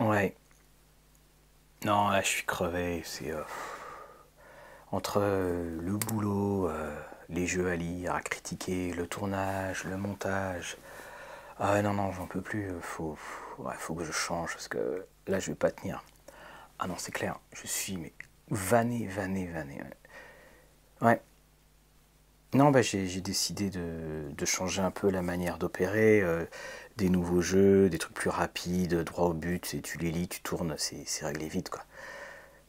Ouais. Non, là, je suis crevé. C'est euh, entre euh, le boulot, euh, les jeux à lire, à critiquer, le tournage, le montage. Ah non, non, j'en peux plus. Faut, faut, faut que je change parce que là, je vais pas tenir. Ah non, c'est clair. Je suis mais vanné, vanné, vanné. Ouais. Non, bah, j'ai décidé de, changer un peu la manière d'opérer. euh, des nouveaux jeux, des trucs plus rapides, droit au but, tu les lis, tu tournes, c'est réglé vite quoi.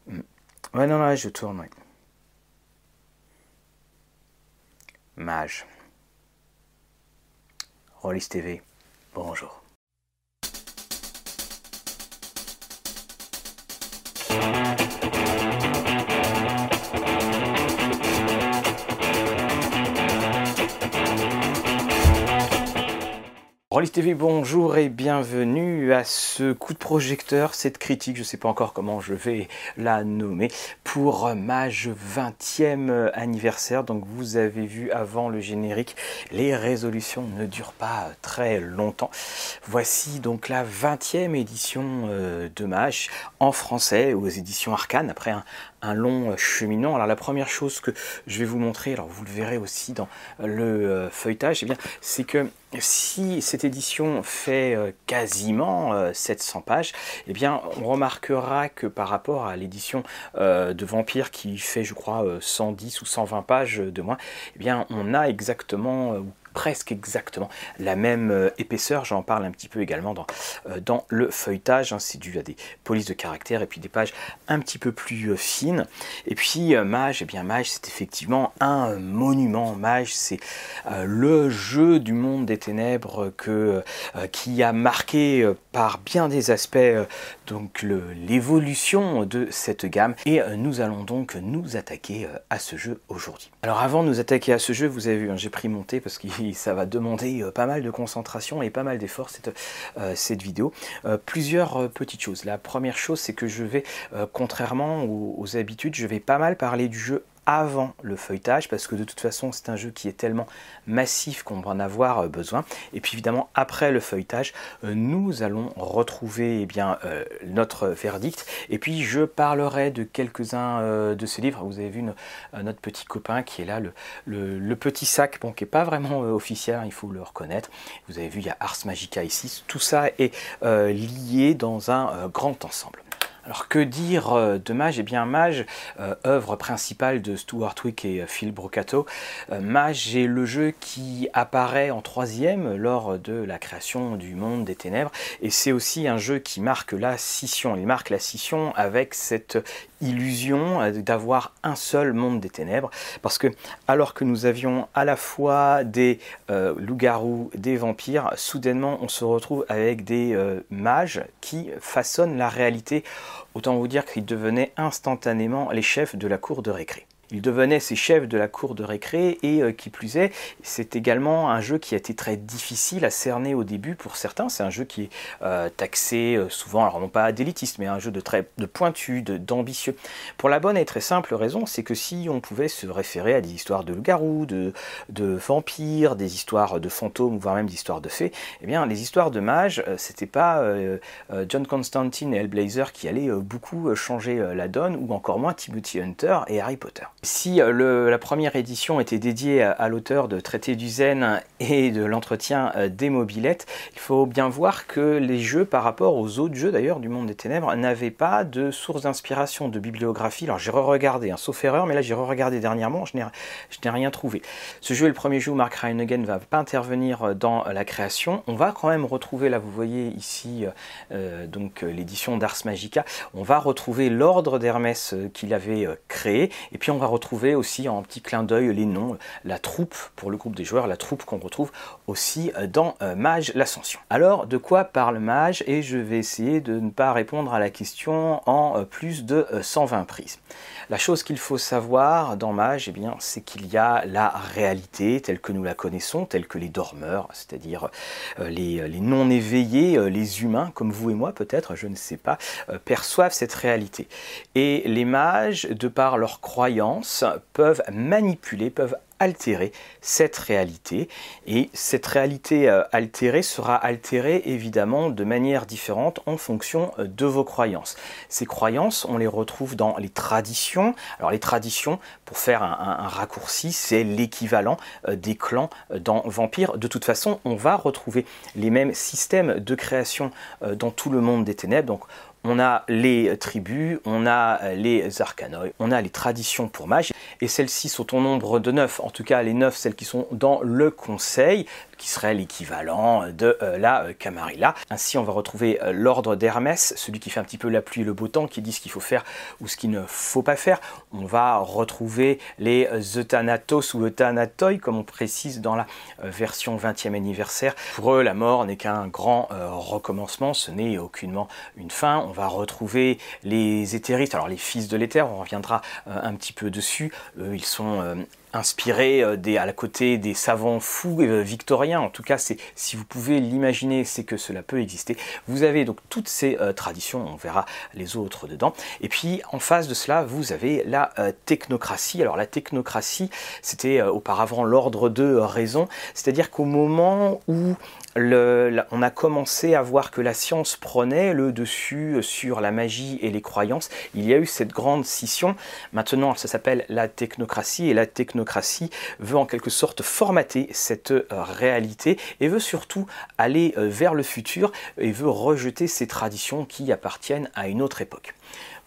Mm. Ouais, non, non, je tourne, ouais. Mage. Rollis TV, bonjour. Bonjour et bienvenue à ce coup de projecteur, cette critique, je ne sais pas encore comment je vais la nommer, pour Mage 20e anniversaire. Donc vous avez vu avant le générique, les résolutions ne durent pas très longtemps. Voici donc la 20e édition euh, de Mage en français aux éditions Arcane, après un, un long cheminant. Alors la première chose que je vais vous montrer, alors vous le verrez aussi dans le euh, feuilletage, eh bien c'est que si cette édition fait euh, quasiment euh, 700 pages, eh bien on remarquera que par rapport à l'édition euh, de Vampire qui fait je crois euh, 110 ou 120 pages de moins, eh bien on a exactement euh, presque exactement la même euh, épaisseur. J'en parle un petit peu également dans, euh, le feuilletage. hein. C'est dû à des polices de caractère et puis des pages un petit peu plus euh, fines. Et puis Mage, eh bien Mage, c'est effectivement un monument. Mage, c'est le jeu du monde des ténèbres qui a marqué par bien des aspects euh, donc l'évolution de cette gamme. Et euh, nous allons donc nous attaquer euh, à ce jeu aujourd'hui. Alors avant de nous attaquer à ce jeu, vous avez vu, hein, j'ai pris mon thé parce que ça va demander pas mal de concentration et pas mal d'efforts cette, vidéo. Plusieurs petites choses. La première chose, c'est que je vais, contrairement aux, aux habitudes, je vais pas mal parler du jeu avant le feuilletage parce que de toute façon c'est un jeu qui est tellement massif qu'on va en avoir euh, besoin. Et puis évidemment après le feuilletage euh, nous allons retrouver eh bien euh, notre verdict. Et puis je parlerai de quelques-uns de ces livres. Vous avez vu no- notre petit copain qui est là le, petit sac bon qui est pas vraiment officiel il faut le reconnaître. Vous avez vu il y a Ars Magica ici. Tout ça est lié dans un grand ensemble alors que dire euh, de Mage? Eh bien Mage, euh, œuvre principale de Stuart Wick et euh, Phil Brocato, Mage est le jeu qui apparaît en troisième lors de la création du monde des ténèbres. Et c'est aussi un jeu qui marque la scission. Il marque la scission avec cette illusion euh, d'avoir un seul monde des ténèbres parce que alors que nous avions à la fois des euh, loups-garous, des vampires, soudainement on se retrouve avec des euh, mages qui façonnent la réalité Autant vous dire qu'ils devenaient instantanément les chefs de la cour de récré. Ils devenaient ces chefs de la cour de récré et euh, qui plus est, c'est également un jeu qui a été très difficile à cerner au début pour certains. C'est un jeu qui est euh, taxé euh, souvent, alors non pas d'élitiste, mais un jeu de très de pointu, de- d'ambitieux. Pour la bonne et très simple raison, c'est que si on pouvait se référer à des histoires de loups-garous, de, vampires, des histoires de fantômes, voire même d'histoires de fées, eh bien les histoires de mages, c'était pas John Constantine et Hellblazer qui allaient beaucoup changer la donne, ou encore moins Timothy Hunter et Harry Potter. Si euh, la première édition était dédiée à, l'auteur de Traité du Zen et de l'entretien euh, des mobilettes, il faut bien voir que les jeux, par rapport aux autres jeux d'ailleurs du monde des ténèbres, n'avaient pas de source d'inspiration, de bibliographie. Alors j'ai re-regardé, hein, sauf erreur, mais là j'ai re-regardé dernièrement, je n'ai rien trouvé. Ce jeu est le premier jeu où Mark Reinigen ne va pas intervenir euh, dans la création. On va quand même retrouver, là vous voyez ici, l'édition d'Ars Magica, on va retrouver l'ordre d'Hermès qu'il avait créé, et puis on va retrouver aussi en petit clin d'œil les noms, la troupe pour le groupe des joueurs, la troupe qu'on retrouve aussi euh, dans euh, Mage l'Ascension. Alors de quoi parle Mage? Et je vais essayer de ne pas répondre à la question en euh, plus de euh, 120 prises. La chose qu'il faut savoir dans Mage, eh bien, c'est qu'il y a la réalité telle que nous la connaissons, telle que les dormeurs, c'est-à-dire les, les non éveillés, euh, les humains, comme vous et moi peut-être, je ne sais pas, perçoivent cette réalité. Et les mages, de par leur croyance, peuvent manipuler, peuvent altérer cette réalité. Et cette réalité euh, altérée sera altérée évidemment de manière différente en fonction euh, de vos croyances. Ces croyances, on les retrouve dans les traditions. Alors les traditions, pour faire un, raccourci, c'est l'équivalent euh, des clans dans Vampire. De toute façon, on va retrouver les mêmes systèmes de création dans tout le monde des ténèbres. Donc on a les tribus, on a les arcanoi, on a les traditions pour mages, et celles-ci sont au nombre de neuf, en tout cas les neuf, celles qui sont dans le conseil, qui serait l'équivalent de euh, la euh, Camarilla. Ainsi, on va retrouver euh, l'ordre d'Hermès, celui qui fait un petit peu la pluie et le beau temps, qui dit ce qu'il faut faire ou ce qu'il ne faut pas faire. On va retrouver les Euthanatos ou Euthanatoi, comme on précise dans la version 20e anniversaire. Pour eux, la mort n'est qu'un grand recommencement, ce n'est aucunement une fin. On va retrouver les éthéristes, alors les fils de l'éther, on reviendra un petit peu dessus. ils sont inspiré euh, des, à la côté des savants fous euh, victoriens. En tout cas, c'est si vous pouvez l'imaginer, c'est que cela peut exister. Vous avez donc toutes ces euh, traditions, on verra les autres dedans. Et puis en face de cela, vous avez la technocratie. Alors la technocratie, c'était auparavant l'ordre de raison, c'est-à-dire qu'au moment où on a commencé à voir que la science prenait le dessus sur la magie et les croyances. Il y a eu cette grande scission. Maintenant, ça s'appelle la technocratie et la technocratie veut en quelque sorte formater cette euh, réalité et veut surtout aller euh, vers le futur et veut rejeter ces traditions qui appartiennent à une autre époque.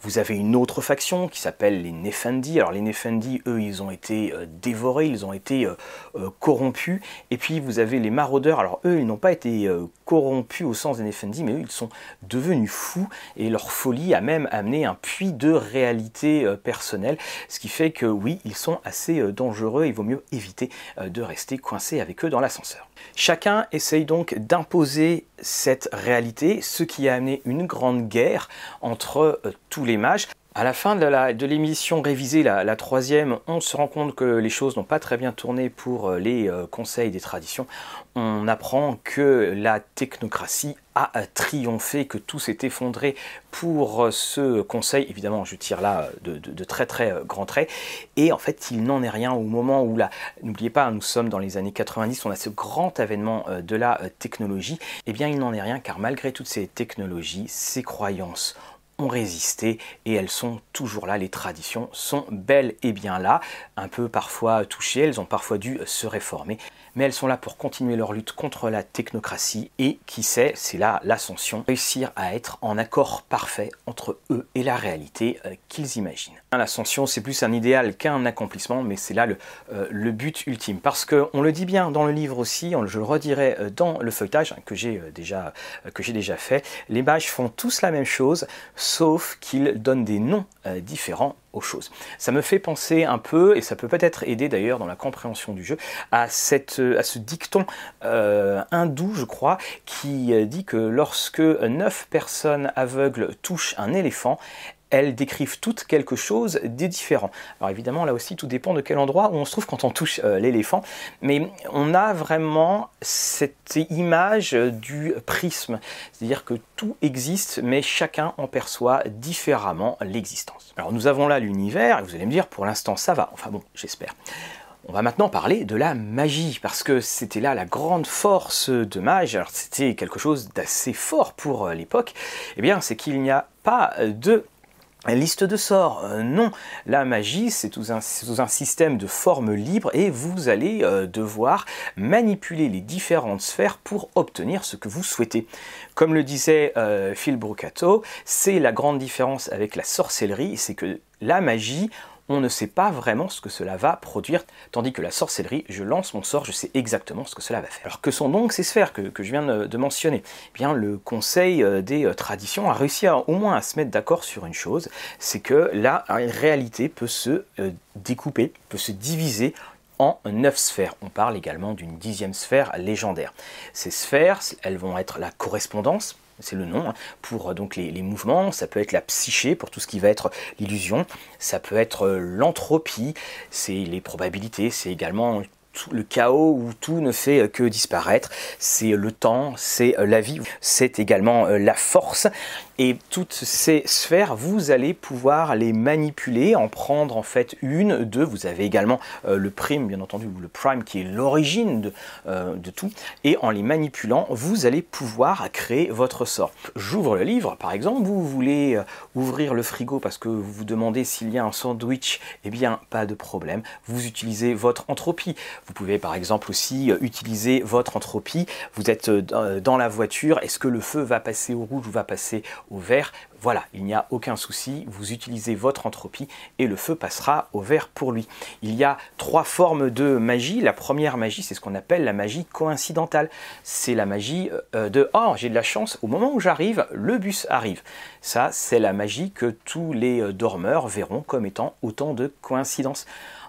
Vous avez une autre faction qui s'appelle les Nefendi. Alors les Nefendi, eux, ils ont été euh, dévorés, ils ont été euh, euh, corrompus. Et puis vous avez les maraudeurs. Alors eux, ils n'ont pas été corrompus au sens des Nefendi, mais eux, ils sont devenus fous. Et leur folie a même amené un puits de réalité personnelle. Ce qui fait que oui, ils sont assez dangereux. Il vaut mieux éviter de rester coincé avec eux dans l'ascenseur. Chacun essaye donc d'imposer cette réalité, ce qui a amené une grande guerre entre euh, tous les mages. À la fin de l'émission révisée, la, troisième, on se rend compte que les choses n'ont pas très bien tourné pour euh, les euh, conseils des traditions. On apprend que la technocratie a triomphé, que tout s'est effondré pour ce conseil. Évidemment, je tire là de, très très grands traits. Et en fait, il n'en est rien au moment où là, n'oubliez pas, nous sommes dans les années 90, on a ce grand avènement de la technologie. Eh bien, il n'en est rien car malgré toutes ces technologies, ces croyances, ont résisté et elles sont toujours là, les traditions sont bel et bien là, un peu parfois touchées, elles ont parfois dû se réformer, mais elles sont là pour continuer leur lutte contre la technocratie et qui sait, c'est là l'ascension, réussir à être en accord parfait entre eux et la réalité euh, qu'ils imaginent. L'ascension, c'est plus un idéal qu'un accomplissement, mais c'est là le, euh, but ultime. Parce qu'on le dit bien dans le livre aussi, je le redirai euh, dans le feuilletage hein, que j'ai déjà, fait, les mages font tous la même chose, sauf qu'ils donnent des noms différents aux choses. Ça me fait penser un peu, et ça peut peut-être aider d'ailleurs dans la compréhension du jeu, à, ce dicton euh, hindou, je crois, qui dit que lorsque neuf personnes aveugles touchent un éléphant, elles décrivent toutes quelque chose de différent. Alors évidemment, là aussi, tout dépend de quel endroit où on se trouve quand on touche euh, l'éléphant, mais on a vraiment cette image du prisme, c'est-à-dire que tout existe, mais chacun en perçoit différemment l'existence. Alors nous avons là l'univers, et vous allez me dire, pour l'instant ça va, enfin bon, j'espère. On va maintenant parler de la magie, parce que c'était là la grande force de Mage, alors c'était quelque chose d'assez fort pour euh, l'époque, et eh bien c'est qu'il n'y a pas de Liste de sorts, euh, non. La magie, c'est tout, un, système de formes libres et vous allez euh, devoir manipuler les différentes sphères pour obtenir ce que vous souhaitez. Comme le disait euh, Phil Brocato, c'est la grande différence avec la sorcellerie, c'est que la magie, on ne sait pas vraiment ce que cela va produire, tandis que la sorcellerie, je lance mon sort, je sais exactement ce que cela va faire. Alors que sont donc ces sphères que, je viens de, mentionner? Eh Bien, le Conseil euh, des euh, traditions a réussi au moins à se mettre d'accord sur une chose, c'est que la réalité peut se euh, découper, peut se diviser en neuf sphères. On parle également d'une dixième sphère légendaire. Ces sphères, elles vont être la correspondance, c'est le nom, hein, pour euh, donc les, mouvements, ça peut être la psyché pour tout ce qui va être l'illusion, ça peut être euh, l'entropie, c'est les probabilités, c'est également le chaos où tout ne fait que disparaître. C'est le temps, c'est la vie, c'est également la force. Et toutes ces sphères, vous allez pouvoir les manipuler, en prendre en fait une, deux. Vous avez également euh, le prime, bien entendu, ou le prime qui est l'origine de, euh, de, tout. Et en les manipulant, vous allez pouvoir créer votre sort. J'ouvre le livre, par exemple, vous voulez euh, ouvrir le frigo parce que vous vous demandez s'il y a un sandwich, eh bien, pas de problème. Vous utilisez votre entropie. Vous pouvez par exemple aussi utiliser votre entropie. Vous êtes dans la voiture, est-ce que le feu va passer au rouge ou va passer au vert, voilà, il n'y a aucun souci, vous utilisez votre entropie et le feu passera au vert pour lui. Il y a trois formes de magie. La première magie, c'est ce qu'on appelle la magie coïncidentale. C'est la magie euh, de « Oh, j'ai de la chance, au moment où j'arrive, le bus arrive ». Ça, c'est la magie que tous les euh, dormeurs verront comme étant autant de coïncidences.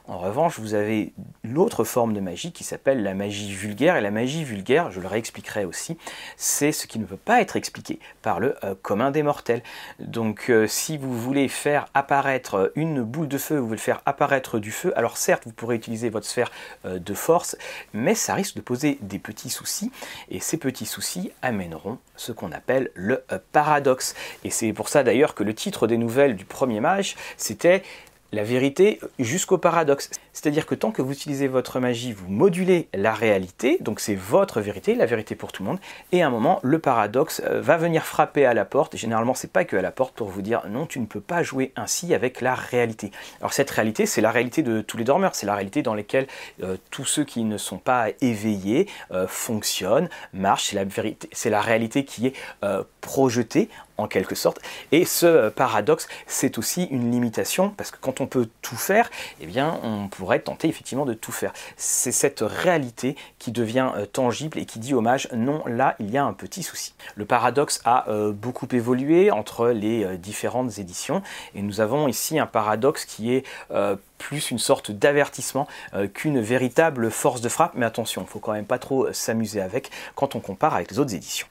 En revanche, vous avez l'autre forme de magie qui s'appelle la magie vulgaire. Et la magie vulgaire, je le réexpliquerai aussi, c'est ce qui ne peut pas être expliqué par le euh, commun des mortels. Donc euh, si vous voulez faire apparaître une boule de feu, vous voulez faire apparaître du feu, alors certes, vous pourrez utiliser votre sphère euh, de force, mais ça risque de poser des petits soucis. Et ces petits soucis amèneront ce qu'on appelle le paradoxe. Et c'est pour ça d'ailleurs que le titre des nouvelles du premier mage, c'était la vérité jusqu'au paradoxe. C'est-à-dire que tant que vous utilisez votre magie, vous modulez la réalité, donc c'est votre vérité, la vérité pour tout le monde, et à un moment, le paradoxe euh, va venir frapper à la porte, généralement c'est pas que à la porte pour vous dire non, tu ne peux pas jouer ainsi avec la réalité. Alors cette réalité, c'est la réalité de tous les dormeurs, c'est la réalité dans laquelle euh, tous ceux qui ne sont pas éveillés euh, fonctionnent, marchent, c'est la, la réalité qui est projetée en quelque sorte. Et ce paradoxe, c'est aussi une limitation, parce que quand on peut tout faire, eh bien, on pourrait tenter effectivement de tout faire. C'est cette réalité qui devient euh, tangible et qui dit hommage, non, là, il y a un petit souci. Le paradoxe a euh, beaucoup évolué entre les euh, différentes éditions, et nous avons ici un paradoxe qui est plus une sorte d'avertissement qu'une véritable force de frappe, mais attention, il faut quand même pas trop s'amuser avec quand on compare avec les autres éditions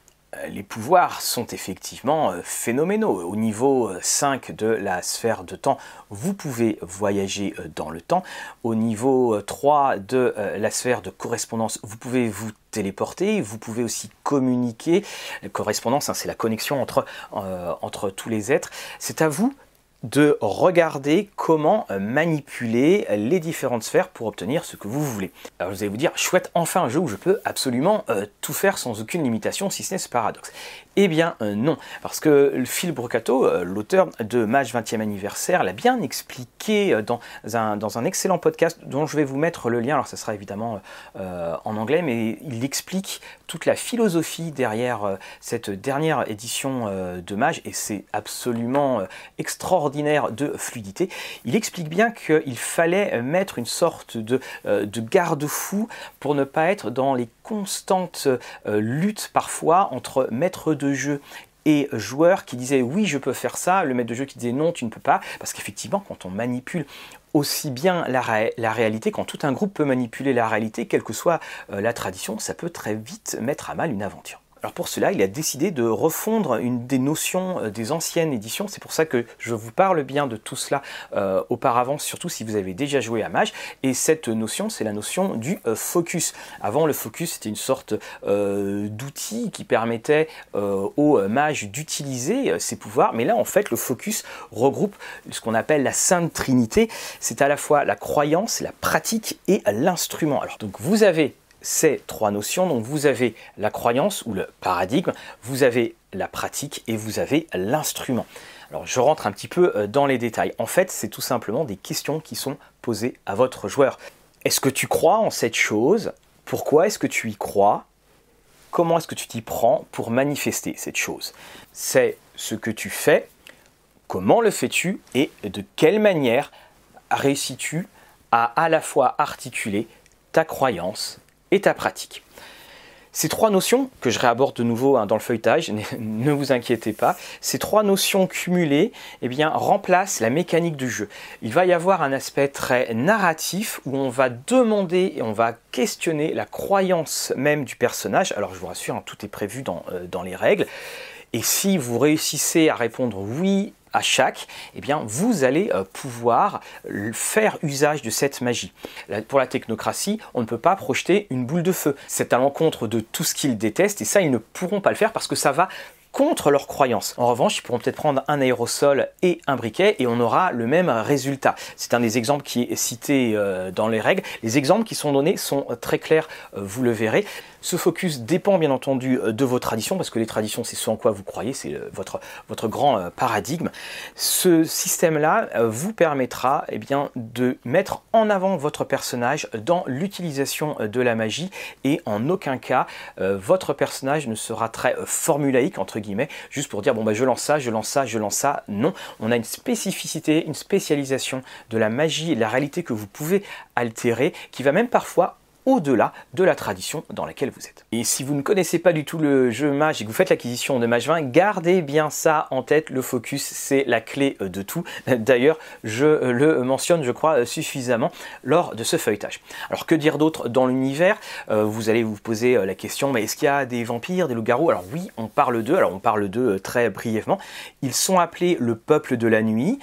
les pouvoirs sont effectivement euh, phénoménaux. Au niveau 5 euh, de la sphère de temps, vous pouvez voyager euh, dans le temps. Au niveau 3 de la sphère de correspondance, vous pouvez vous téléporter, vous pouvez aussi communiquer. Correspondance, hein, c'est la connexion entre tous les êtres. C'est à vous de regarder comment manipuler les différentes sphères pour obtenir ce que vous voulez. Alors vous allez vous dire, chouette, enfin un jeu où je peux absolument euh, tout faire sans aucune limitation, si ce n'est ce paradoxe. Eh bien euh, non, parce que Phil Brocato, l'auteur de Match 20e anniversaire, l'a bien expliqué dans un, dans un excellent podcast dont je vais vous mettre le lien, alors ça sera évidemment en anglais, mais il explique toute la philosophie derrière cette dernière édition de Mage, et c'est absolument extraordinaire de fluidité, il explique bien qu'il fallait mettre une sorte de, euh, garde-fou pour ne pas être dans les constantes euh, luttes parfois entre maître de jeu et joueur qui disaient oui je peux faire ça, le maître de jeu qui disait non tu ne peux pas, parce qu'effectivement quand on manipule aussi bien la, la, réalité, quand tout un groupe peut manipuler la réalité, quelle que soit euh, la tradition, ça peut très vite mettre à mal une aventure. Alors pour cela, il a décidé de refondre une des notions euh, des anciennes éditions. C'est pour ça que je vous parle bien de tout cela euh, auparavant, surtout si vous avez déjà joué à Mage. Et cette notion, c'est la notion du euh, focus. Avant, le focus, c'était une sorte d'outil qui permettait aux mages d'utiliser ses pouvoirs. Mais là, en fait, le focus regroupe ce qu'on appelle la Sainte Trinité. C'est à la fois la croyance, la pratique et l'instrument. Alors donc, vous avez ces trois notions. Donc vous avez la croyance ou le paradigme, vous avez la pratique et vous avez l'instrument. Alors je rentre un petit peu euh, dans les détails. En fait, c'est tout simplement des questions qui sont posées à votre joueur. Est-ce que tu crois en cette chose? Pourquoi est-ce que tu y crois? Comment est-ce que tu t'y prends pour manifester cette chose? C'est ce que tu fais, comment le fais-tu? Et de quelle manière réussis-tu à à la fois articuler ta croyance pratique. Ces trois notions, que je réaborde de nouveau hein, dans le feuilletage, ne vous inquiétez pas, ces trois notions cumulées eh remplacent la mécanique du jeu. Il va y avoir un aspect très narratif où on va demander et on va questionner la croyance même du personnage. Alors je vous rassure, hein, tout est prévu euh, dans les règles. Et si vous réussissez à répondre oui à chaque, eh bien, vous allez euh, pouvoir faire usage de cette magie. Pour la technocratie, on ne peut pas projeter une boule de feu. C'est à l'encontre de tout ce qu'ils détestent et ça, ils ne pourront pas le faire parce que ça va contre leurs croyances. En revanche, ils pourront peut-être prendre un aérosol et un briquet et on aura le même résultat. C'est un des exemples qui est cité euh, dans les règles. Les exemples qui sont donnés sont très clairs, euh, vous le verrez. Ce focus dépend bien entendu euh, de vos traditions, parce que les traditions, c'est ce en quoi vous croyez, c'est euh, votre, votre grand euh, paradigme. Ce système-là vous permettra eh bien, de mettre en avant votre personnage dans l'utilisation de la magie, et en aucun cas, votre personnage ne sera très formulaïque, entre guillemets, juste pour dire, bon, bah, je lance ça, je lance ça, je lance ça. Non, on a une spécificité, une spécialisation de la magie et de la réalité que vous pouvez altérer, qui va même parfois au-delà de la tradition dans laquelle vous êtes. Et si vous ne connaissez pas du tout le jeu Mage et que vous faites l'acquisition de Mage 20, gardez bien ça en tête, le focus c'est la clé de tout. D'ailleurs, je le mentionne, je crois, suffisamment lors de ce feuilletage. Alors que dire d'autre dans l'univers? Euh, Vous allez vous poser euh, la question, mais est-ce qu'il y a des vampires, des loups-garous? Alors oui, on parle d'eux, alors on parle d'eux euh, très brièvement. Ils sont appelés le peuple de la nuit.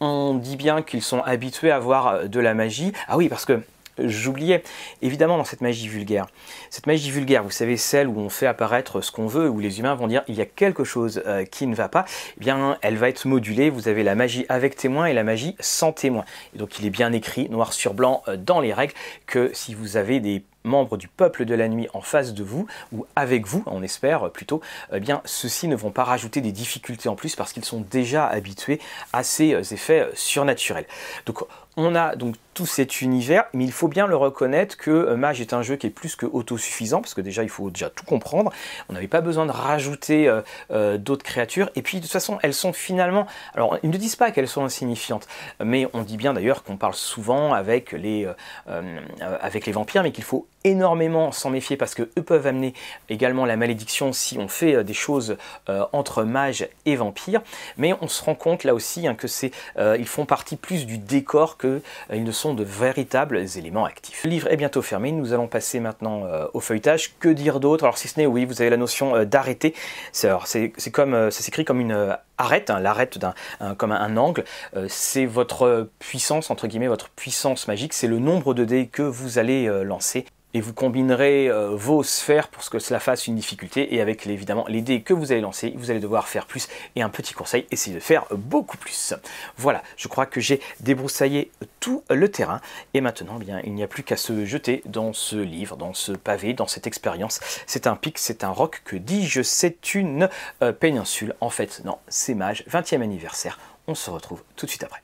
On dit bien qu'ils sont habitués à voir de la magie. Ah oui, parce que j'oubliais, évidemment dans cette magie vulgaire. Cette magie vulgaire, vous savez, celle où on fait apparaître ce qu'on veut, où les humains vont dire il y a quelque chose euh, qui ne va pas, eh bien elle va être modulée, vous avez la magie avec témoin et la magie sans témoin. Et donc il est bien écrit, noir sur blanc, euh, dans les règles, que si vous avez des membres du peuple de la nuit en face de vous, ou avec vous, on espère plutôt, eh bien ceux-ci ne vont pas rajouter des difficultés en plus parce qu'ils sont déjà habitués à ces euh, effets surnaturels. Donc on a donc tout cet univers, mais il faut bien le reconnaître que euh, Mage est un jeu qui est plus que autosuffisant, parce que déjà il faut déjà tout comprendre, on n'avait pas besoin de rajouter euh, euh, d'autres créatures, et puis de toute façon elles sont finalement, alors ils ne disent pas qu'elles sont insignifiantes, mais on dit bien d'ailleurs qu'on parle souvent avec les, avec les vampires, mais qu'il faut énormément s'en méfier parce que eux peuvent amener également la malédiction si on fait des choses entre mages et vampires, mais on se rend compte là aussi hein, que c'est, ils font partie plus du décor que ils ne sont de véritables éléments actifs. Le livre est bientôt fermé, nous allons passer maintenant euh, au feuilletage. Que dire d'autre? Alors si ce n'est, oui, vous avez la notion euh, d'arrêter. C'est comme, euh, ça s'écrit comme une arrête, hein, l'arrête d'un comme un, angle, c'est votre puissance entre guillemets, votre puissance magique, c'est le nombre de dés que vous allez lancer et vous combinerez euh, vos sphères pour que cela fasse une difficulté et avec évidemment les dés que vous allez lancer, vous allez devoir faire plus et un petit conseil, essayez de faire beaucoup plus. Voilà, je crois que j'ai débroussaillé tout le terrain et maintenant eh bien il n'y a plus qu'à se jeter dans ce livre, dans ce pavé, dans cette expérience. C'est un pic, c'est un roc, que dis-je, c'est une euh, péninsule. En fait, non, c'est Mage, 20e anniversaire. On se retrouve tout de suite après.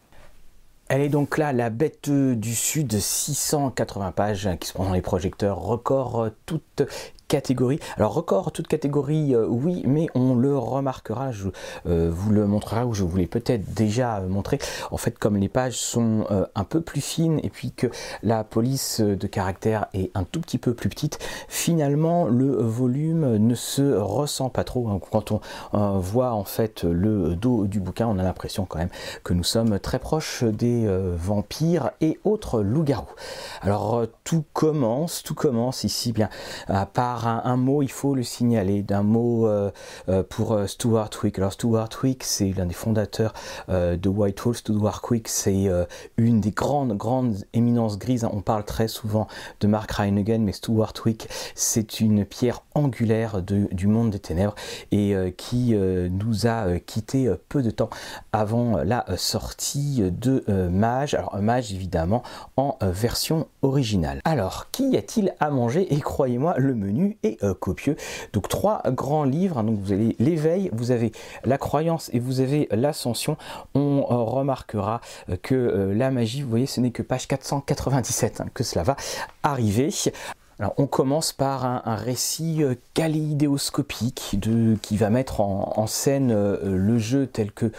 Elle est donc là, la bête du sud, 680 pages qui se prend dans les projecteurs, record toute catégorie. Alors record, toute catégorie, euh, oui, mais on le remarquera, je euh, vous le montrera, ou je vous l'ai peut-être déjà montré. En fait, comme les pages sont euh, un peu plus fines et puis que la police de caractère est un tout petit peu plus petite, finalement le volume ne se ressent pas trop. Hein. Quand on voit en fait le dos du bouquin, on a l'impression quand même que nous sommes très proches des vampires et autres loups-garous. Alors tout commence, tout commence ici bien à part un, mot, il faut le signaler, d'un mot euh, euh, pour euh, Stuart Wick. Alors Stuart Wick, c'est l'un des fondateurs de Whitehall. Stuart Wick, c'est une des grandes, grandes éminences grises. On parle très souvent de Mark Reinigen, mais Stuart Wick, c'est une pierre angulaire du monde des ténèbres et qui nous a quitté peu de temps avant la sortie de Mage. Alors Mage, évidemment, en version originale. Alors, qu'y a-t-il à manger? Et croyez-moi, le menu et euh, copieux. Donc trois grands livres, hein. donc vous avez l'éveil, vous avez la croyance et vous avez l'ascension. On euh, remarquera euh, que la magie, vous voyez, ce n'est que page 497 hein, que cela va arriver. Alors, on commence par un, récit kaléidéoscopique de, qui va mettre en, scène le jeu tel que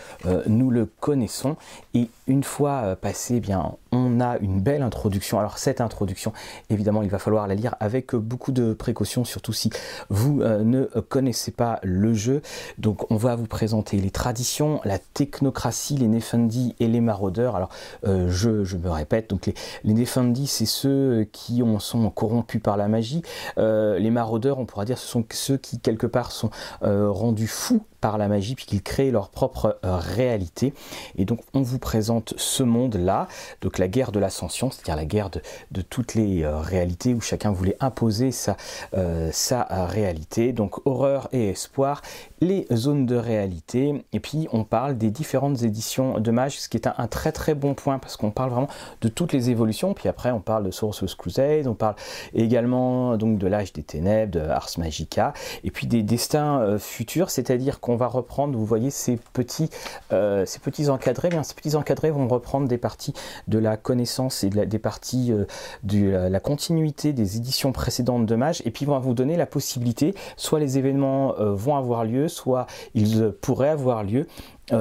nous le connaissons. Et une fois passé, eh bien, on a une belle introduction. Alors cette introduction, évidemment, il va falloir la lire avec beaucoup de précautions, surtout si vous euh, ne connaissez pas le jeu. Donc on va vous présenter les traditions, la technocratie, les Nefendi et les maraudeurs. Alors euh, je, me répète, donc les, les c'est ceux qui ont, sont corrompus par la magie. Euh, les maraudeurs, on pourra dire, ce sont ceux qui quelque part sont rendus fous par la magie puisqu'ils créent leur propre euh, réalité. Et donc on vous présente ce monde-là, donc la guerre de l'ascension, c'est-à-dire la guerre de, toutes les euh, réalités où chacun voulait imposer sa, euh, sa réalité. Donc horreur et espoir, les zones de réalité. Et puis on parle des différentes éditions de Mage, ce qui est un, très très bon point parce qu'on parle vraiment de toutes les évolutions. Puis après on parle de Sorcerer's Crusade, on parle également donc de l'âge des ténèbres, de Ars Magica, et puis des destins futurs, c'est-à-dire qu'on on va reprendre, vous voyez ces petits, euh, ces petits encadrés, bien ces petits encadrés vont reprendre des parties de la connaissance et des parties euh, de la, continuité des éditions précédentes de Mage, et puis vont vous donner la possibilité, soit les événements euh, vont avoir lieu, soit ils pourraient avoir lieu,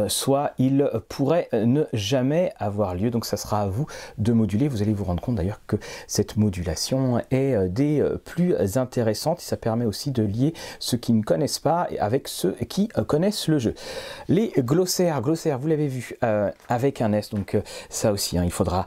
soit il pourrait ne jamais avoir lieu. Donc ça sera à vous de moduler. Vous allez vous rendre compte d'ailleurs que cette modulation est euh, des euh, plus intéressantes ça permet aussi de lier ceux qui ne connaissent pas avec ceux qui connaissent le jeu. Les glossaires, glossaires, vous l'avez vu avec un S, donc ça aussi, hein, il faudra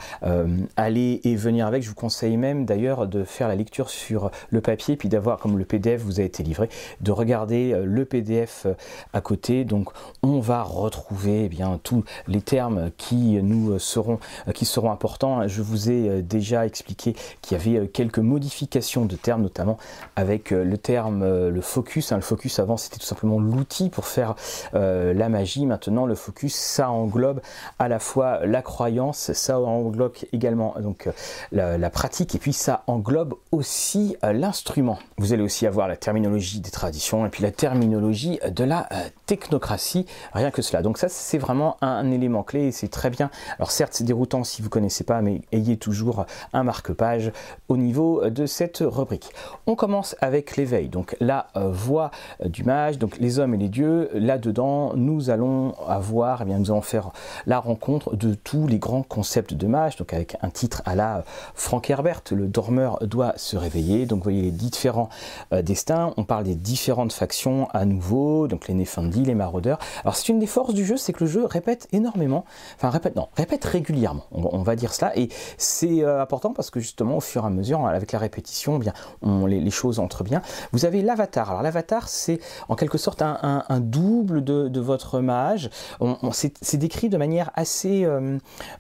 aller et venir avec. Je vous conseille même d'ailleurs de faire la lecture sur le papier, puis d'avoir, comme le PDF vous a été livré, de regarder le PDF à côté. Donc on va retrouver retrouver eh bien tous les termes qui nous seront qui seront importants. Je vous ai euh, déjà expliqué qu'il y avait euh, quelques modifications de termes, notamment avec euh, le terme le focus. Hein. Le focus avant c'était tout simplement l'outil pour faire la magie. Maintenant le focus ça englobe à la fois la croyance, ça englobe également donc la, pratique et puis ça englobe aussi l'instrument. Vous allez aussi avoir la terminologie des traditions et puis la terminologie de la technocratie. Rien que cela. Donc ça, c'est vraiment un, élément clé et c'est très bien. Alors certes, c'est déroutant si vous connaissez pas, mais ayez toujours un marque-page au niveau de cette rubrique. On commence avec l'éveil. Donc la euh, voix du mage, donc les hommes et les dieux. Là-dedans, nous allons avoir, eh bien, nous allons faire la rencontre de tous les grands concepts de mage. Donc avec un titre à la Frank Herbert, le dormeur doit se réveiller. Donc vous voyez les différents euh, destins. On parle des différentes factions à nouveau. Donc les Nefandi, les maraudeurs. Alors c'est une des forces du jeu, c'est que le jeu répète énormément, enfin répète, non, répète régulièrement, on, va dire cela, et c'est euh, important parce que justement au fur et à mesure, avec la répétition, bien, on, les, choses entrent bien. Vous avez l'avatar, alors l'avatar c'est en quelque sorte un, double de, votre mage, on, c'est décrit de manière assez, euh,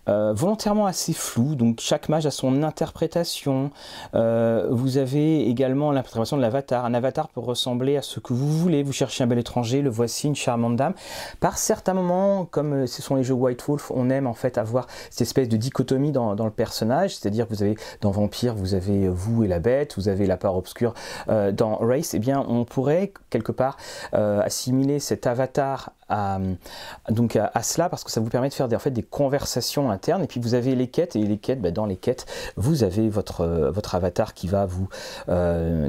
euh, volontairement assez floue, donc chaque mage a son interprétation, vous avez également l'interprétation de l'avatar, un avatar peut ressembler à ce que vous voulez, vous cherchez un bel étranger, le voici, une charmante dame, par certains moments, comme euh, ce sont les jeux White Wolf, on aime en fait avoir cette espèce de dichotomie dans, le personnage, c'est-à-dire vous avez dans Vampire, vous avez euh, vous et la bête, vous avez la part obscure euh, dans Race, eh bien on pourrait quelque part assimiler cet avatar à, donc à, cela parce que ça vous permet de faire des, en fait, des conversations internes et puis vous avez les quêtes et les quêtes, ben, dans les quêtes, vous avez votre, votre avatar qui va vous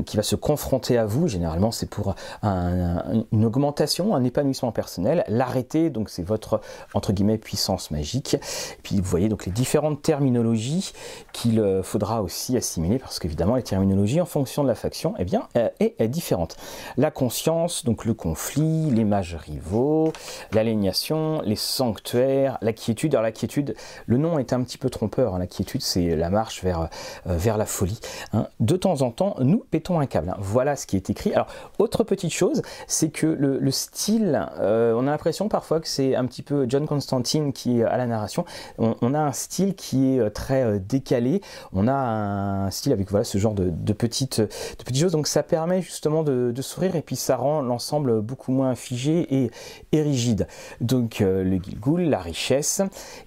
qui va se confronter à vous. Généralement, c'est pour une augmentation, un épanouissement personnel. L'arrêter, donc c'est votre entre guillemets puissance magique. Puis vous voyez donc les différentes terminologies qu'il euh, faudra aussi assimiler parce qu'évidemment les terminologies en fonction de la faction eh bien, euh, est, est différente. La conscience, donc le conflit, les mages rivaux, l'aliénation, les sanctuaires, la quiétude. Alors la quiétude, le nom est un petit peu trompeur. Hein. La quiétude, c'est la marche vers, euh, vers la folie. Hein. De temps en temps, nous pétons un câble. Hein. Voilà ce qui est écrit. Alors, autre petite chose, c'est que le, style, on a l'impression parfois que c'est un petit peu John Constantine qui est à la narration. On, a un style qui est euh, très euh, décalé. On a un style avec voilà ce genre de, petites, de petites choses. Donc ça permet justement de, sourire et puis ça rend l'ensemble beaucoup moins figé et, rigide. Donc euh, le Gilgul, la richesse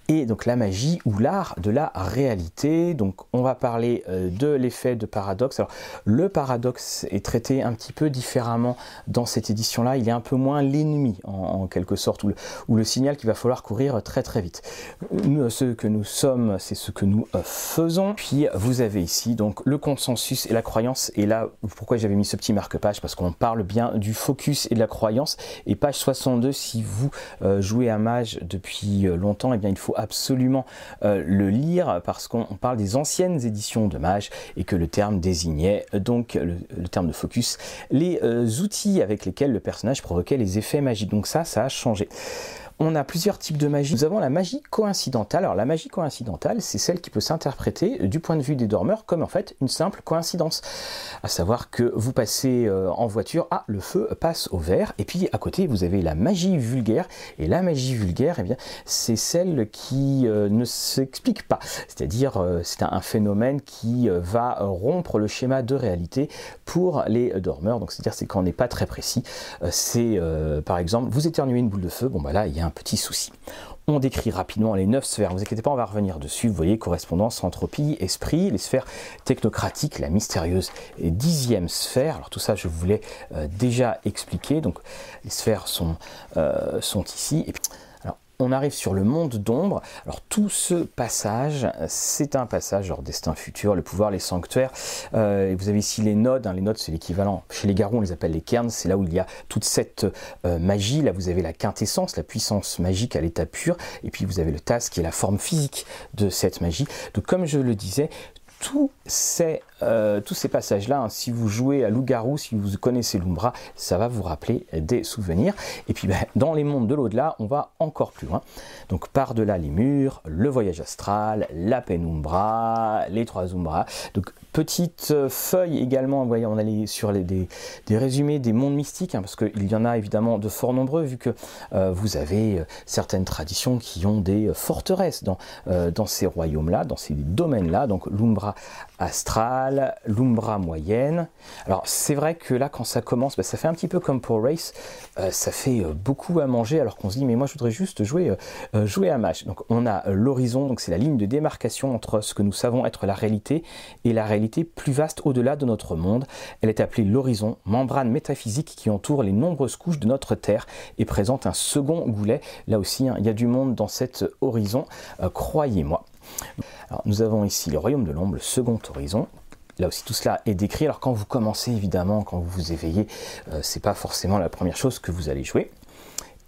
et donc la magie ou l'art de la réalité. Donc on va parler de l'effet de paradoxe. Alors le paradoxe est traité un petit peu différemment dans cette édition-là. Il est un peu moins l'ennemi en, quelque sorte ou le, signal qu'il va falloir courir très très vite. Nous, ce que nous sommes, c'est ce que nous euh, faisons. Puis vous avez ici donc le consensus et la croyance. Et là, pourquoi j'avais mis ce petit marque-page? Parce qu'on parle bien du focus et de la croyance. Et page 62, si vous jouez à mage depuis longtemps, eh bien il faut absolument le lire parce qu'on parle des anciennes éditions de mage et que le terme désignait donc le, terme de focus les outils avec lesquels le personnage provoquait les effets magiques. Donc ça, ça a changé on a plusieurs types de magie. Nous avons la magie coïncidentale. Alors la magie coïncidentale, c'est celle qui peut s'interpréter euh, du point de vue des dormeurs comme en fait une simple coïncidence. À savoir que vous passez euh, en voiture, ah le feu passe au vert, et puis à côté vous avez la magie vulgaire. Et la magie vulgaire, eh bien c'est celle qui euh, ne s'explique pas. C'est-à-dire c'est un, phénomène qui va rompre le schéma de réalité pour les dormeurs. Donc c'est-à-dire c'est quand on n'est pas très précis. c'est par exemple vous éternuez une boule de feu, bon bah là il y a un petit souci. On décrit rapidement les neuf sphères, vous inquiétez pas, on va revenir dessus. Vous voyez, correspondance, entropie, esprit, les sphères technocratiques, la mystérieuse dixième sphère. Alors tout ça, je voulais euh, déjà expliquer. Donc les sphères sont, euh, sont ici. On arrive sur le monde d'ombre. Alors tout ce passage, c'est un passage genre destin futur, le pouvoir, les sanctuaires. Euh, vous avez ici les nodes. Hein. Les nodes, c'est l'équivalent. Chez les garous, on les appelle les cairns. C'est là où il y a toute cette euh, magie. Là, vous avez la quintessence, la puissance magique à l'état pur. Et puis vous avez le tas qui est la forme physique de cette magie. Donc comme je le disais, tous ces, euh, tous ces passages-là, hein, si vous jouez à loup-garou, si vous connaissez l'Umbra, ça va vous rappeler des souvenirs. Et puis ben, dans les mondes de l'au-delà, on va encore plus loin. Donc par-delà les murs, le voyage astral, la pénumbra, les trois Umbras. Petite feuille également, vous voyez, on allait sur les, des, résumés des mondes mystiques, hein, parce qu'il y en a évidemment de fort nombreux, vu que euh, vous avez euh, certaines traditions qui ont des forteresses dans, dans ces royaumes-là, dans ces domaines-là. Donc l'Umbra astrale, l'umbra moyenne. Alors c'est vrai que là quand ça commence, bah, ça fait un petit peu comme pour Race, euh, ça fait euh, beaucoup à manger alors qu'on se dit mais moi je voudrais juste jouer, euh, jouer à match. Donc on a l'horizon, donc c'est la ligne de démarcation entre ce que nous savons être la réalité et la réalité plus vaste au-delà de notre monde. Elle est appelée l'horizon, membrane métaphysique qui entoure les nombreuses couches de notre Terre et présente un second goulet. Là aussi, hein, il y a du monde dans cet horizon, croyez-moi. Alors, nous avons ici le royaume de l'ombre, le second horizon. Là aussi, tout cela est décrit. Alors, quand vous commencez, évidemment, quand vous vous éveillez, euh, c'est pas forcément la première chose que vous allez jouer.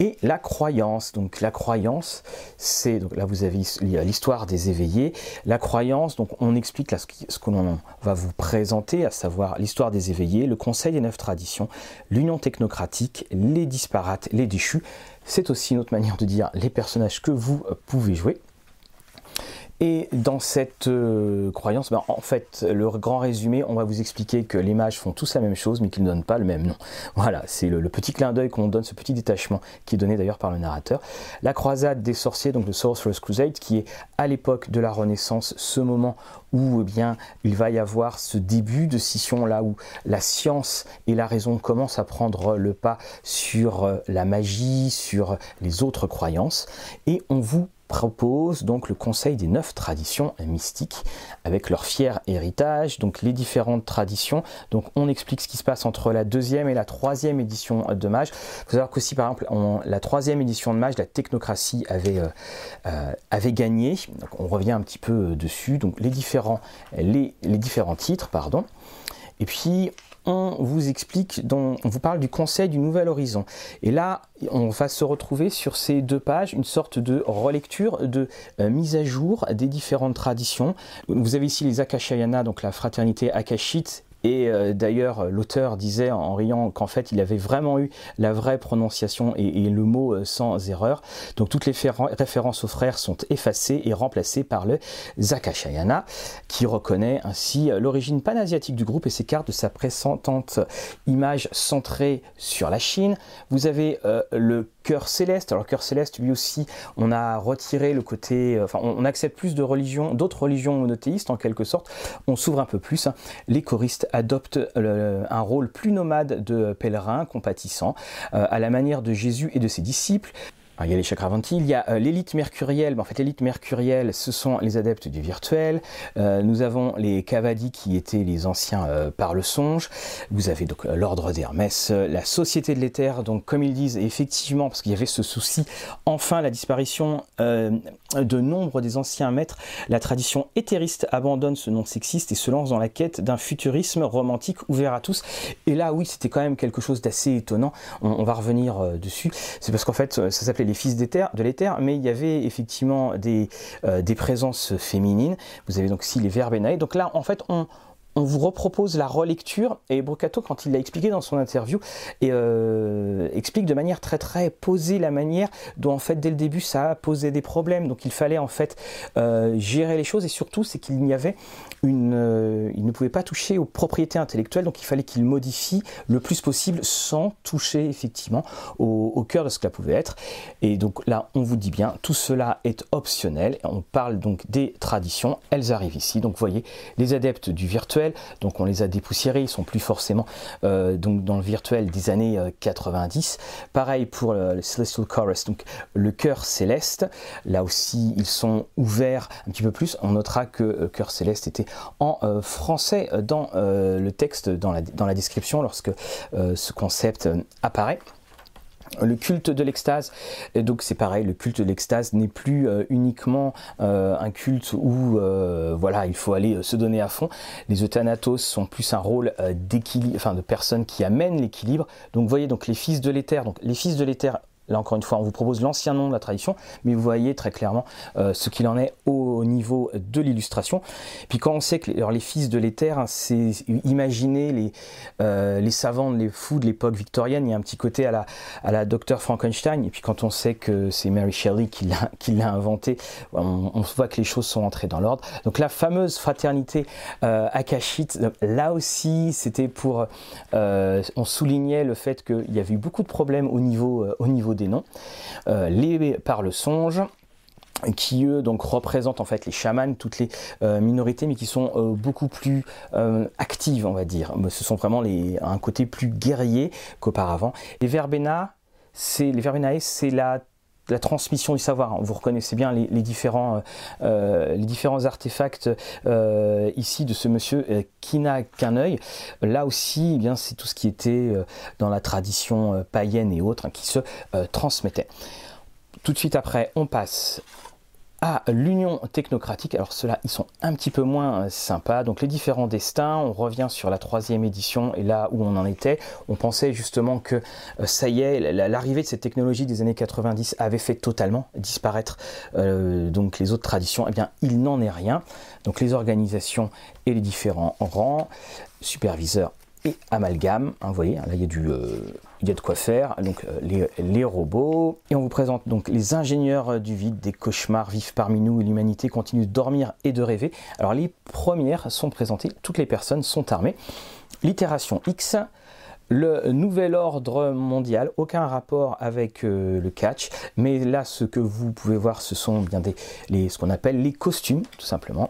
Et la croyance. Donc, la croyance, c'est donc là vous avez l'histoire des éveillés. La croyance, donc on explique là ce, que l'on va vous présenter, à savoir l'histoire des éveillés, le Conseil des neuf traditions, l'union technocratique, les disparates, les déchus. C'est aussi une autre manière de dire les personnages que vous pouvez jouer. Et dans cette euh, croyance, ben, en fait, le grand résumé, on va vous expliquer que les mages font tous la même chose, mais qu'ils ne donnent pas le même nom. Voilà, c'est le, petit clin d'œil qu'on donne, ce petit détachement qui est donné d'ailleurs par le narrateur. La croisade des sorciers, donc le Sorcerer's Crusade, qui est à l'époque de la Renaissance, ce moment où eh bien, il va y avoir ce début de scission là où la science et la raison commencent à prendre le pas sur euh, la magie, sur les autres croyances, et on vous propose donc le conseil des neuf traditions mystiques avec leur fier héritage, donc les différentes traditions. Donc on explique ce qui se passe entre la deuxième et la troisième édition de Mage. Il faut savoir qu'aussi par exemple la troisième édition de Mage, la technocratie avait, euh, euh, gagné. Donc on revient un petit peu dessus. Donc les différents, les différents titres, pardon. Et puis on vous explique, on vous parle du conseil du nouvel horizon. Et là, on va se retrouver sur ces deux pages une sorte de relecture, de euh, mise à jour des différentes traditions. Vous avez ici les Akashayana, donc la fraternité Akashite et euh, d'ailleurs, l'auteur disait en riant qu'en fait, il avait vraiment eu la vraie prononciation et, le mot euh, sans erreur. Donc toutes les références aux frères sont effacées et remplacées par le Zakashayana, qui reconnaît ainsi euh, l'origine panasiatique du groupe et s'écarte de sa précédente image centrée sur la Chine. Vous avez le céleste. Alors cœur céleste, lui aussi, on a retiré le côté, enfin, on, accepte plus de religions, d'autres religions monothéistes en quelque sorte. On s'ouvre un peu plus. Les choristes adopte un rôle plus nomade de pèlerin compatissant, euh, à la manière de Jésus et de ses disciples. Il y a les chakravantis, il y a euh, l'élite mercurielle. En fait, l'élite mercurielle, ce sont les adeptes du virtuel. Euh, nous avons les Kavadi qui étaient les anciens euh, par le songe. Vous avez donc l'ordre d'Hermès, la société de l'éther. Donc, comme ils disent, effectivement, parce qu'il y avait ce souci, enfin la disparition de nombre des anciens maîtres, la tradition éthériste abandonne ce nom sexiste et se lance dans la quête d'un futurisme romantique ouvert à tous. Et là, oui, c'était quand même quelque chose d'assez étonnant. On, on, va revenir dessus. C'est parce qu'en fait, ça s'appelait les fils de l'éther, mais il y avait effectivement des, euh, des présences féminines. Vous avez donc aussi les Verbenae. Donc là, en fait, on, on vous repropose la relecture et Brocato quand il l'a expliqué dans son interview euh, explique de manière très très posée la manière dont en fait dès le début ça a posé des problèmes. Donc il fallait en fait euh, gérer les choses. Et surtout c'est qu'il n'y avait une euh, il ne pouvait pas toucher aux propriétés intellectuelles. Donc il fallait qu'il modifie le plus possible sans toucher effectivement au, au cœur de ce que ça pouvait être. Et donc là on vous dit bien tout cela est optionnel. On parle donc des traditions. Elles arrivent ici. Donc vous voyez les adeptes du virtuel donc on les a dépoussiérés, ils sont plus forcément euh, donc dans le virtuel des années 90. Euh, Pareil pour le, Celestial Chorus, donc le cœur céleste. Là aussi, ils sont ouverts un petit peu plus. On notera que euh, cœur céleste était en français dans le texte, dans la description, lorsque ce concept apparaît. Le culte de l'extase, donc c'est pareil, le culte de l'extase n'est plus euh, uniquement euh, un culte où euh, voilà il faut aller se donner à fond. Les euthanatos sont plus un rôle d'équilibre, enfin de personnes qui amènent l'équilibre. Donc vous voyez donc les fils de l'éther, donc les fils de l'éther Là encore une fois, on vous propose l'ancien nom de la tradition, mais vous voyez très clairement euh, ce qu'il en est au niveau de l'illustration. Puis quand on sait que les fils de l'éther, hein, c'est imaginer les, euh, les savants, les fous de l'époque victorienne, il y a un petit côté à la, à la docteur Frankenstein, et puis quand on sait que c'est Mary Shelley qui l'a inventé, on, on, voit que les choses sont entrées dans l'ordre. Donc la fameuse fraternité euh, akashite, là aussi c'était pour, euh, on soulignait le fait qu'il y avait eu beaucoup de problèmes au niveau, au niveau noms, euh, les par le songe qui eux donc représentent en fait les chamans, toutes les euh, minorités, mais qui sont euh, beaucoup plus actives, on va dire. Ce sont vraiment les, un côté plus guerrier qu'auparavant. Les verbena, c'est les verbenae, c'est la la transmission du savoir. Vous reconnaissez bien les, différents, les différents artefacts ici de ce monsieur qui n'a qu'un œil. Là aussi, eh bien c'est tout ce qui était dans la tradition païenne et autres hein, qui se transmettait. Tout de suite après, on passe à l'Union technocratique. Alors ceux-là, ils sont un petit peu moins euh, sympas. Donc les différents destins, on revient sur la troisième édition et là où on en était, on pensait justement que euh, ça y est, l'arrivée de cette technologie des années 90 avait fait totalement disparaître euh, donc les autres traditions. Eh bien, il n'en est rien. Donc les organisations et les différents rangs, superviseurs et amalgame. Hein, vous voyez, là il y a du, il y a de quoi faire. Donc euh, les, robots. Et on vous présente donc les ingénieurs euh, du vide, des cauchemars vivent parmi nous l'humanité continue de dormir et de rêver. Alors les premières sont présentées, toutes les personnes sont armées. L'itération X, le nouvel ordre mondial, aucun rapport avec euh, le catch, mais là ce que vous pouvez voir ce sont bien les, ce qu'on appelle les costumes tout simplement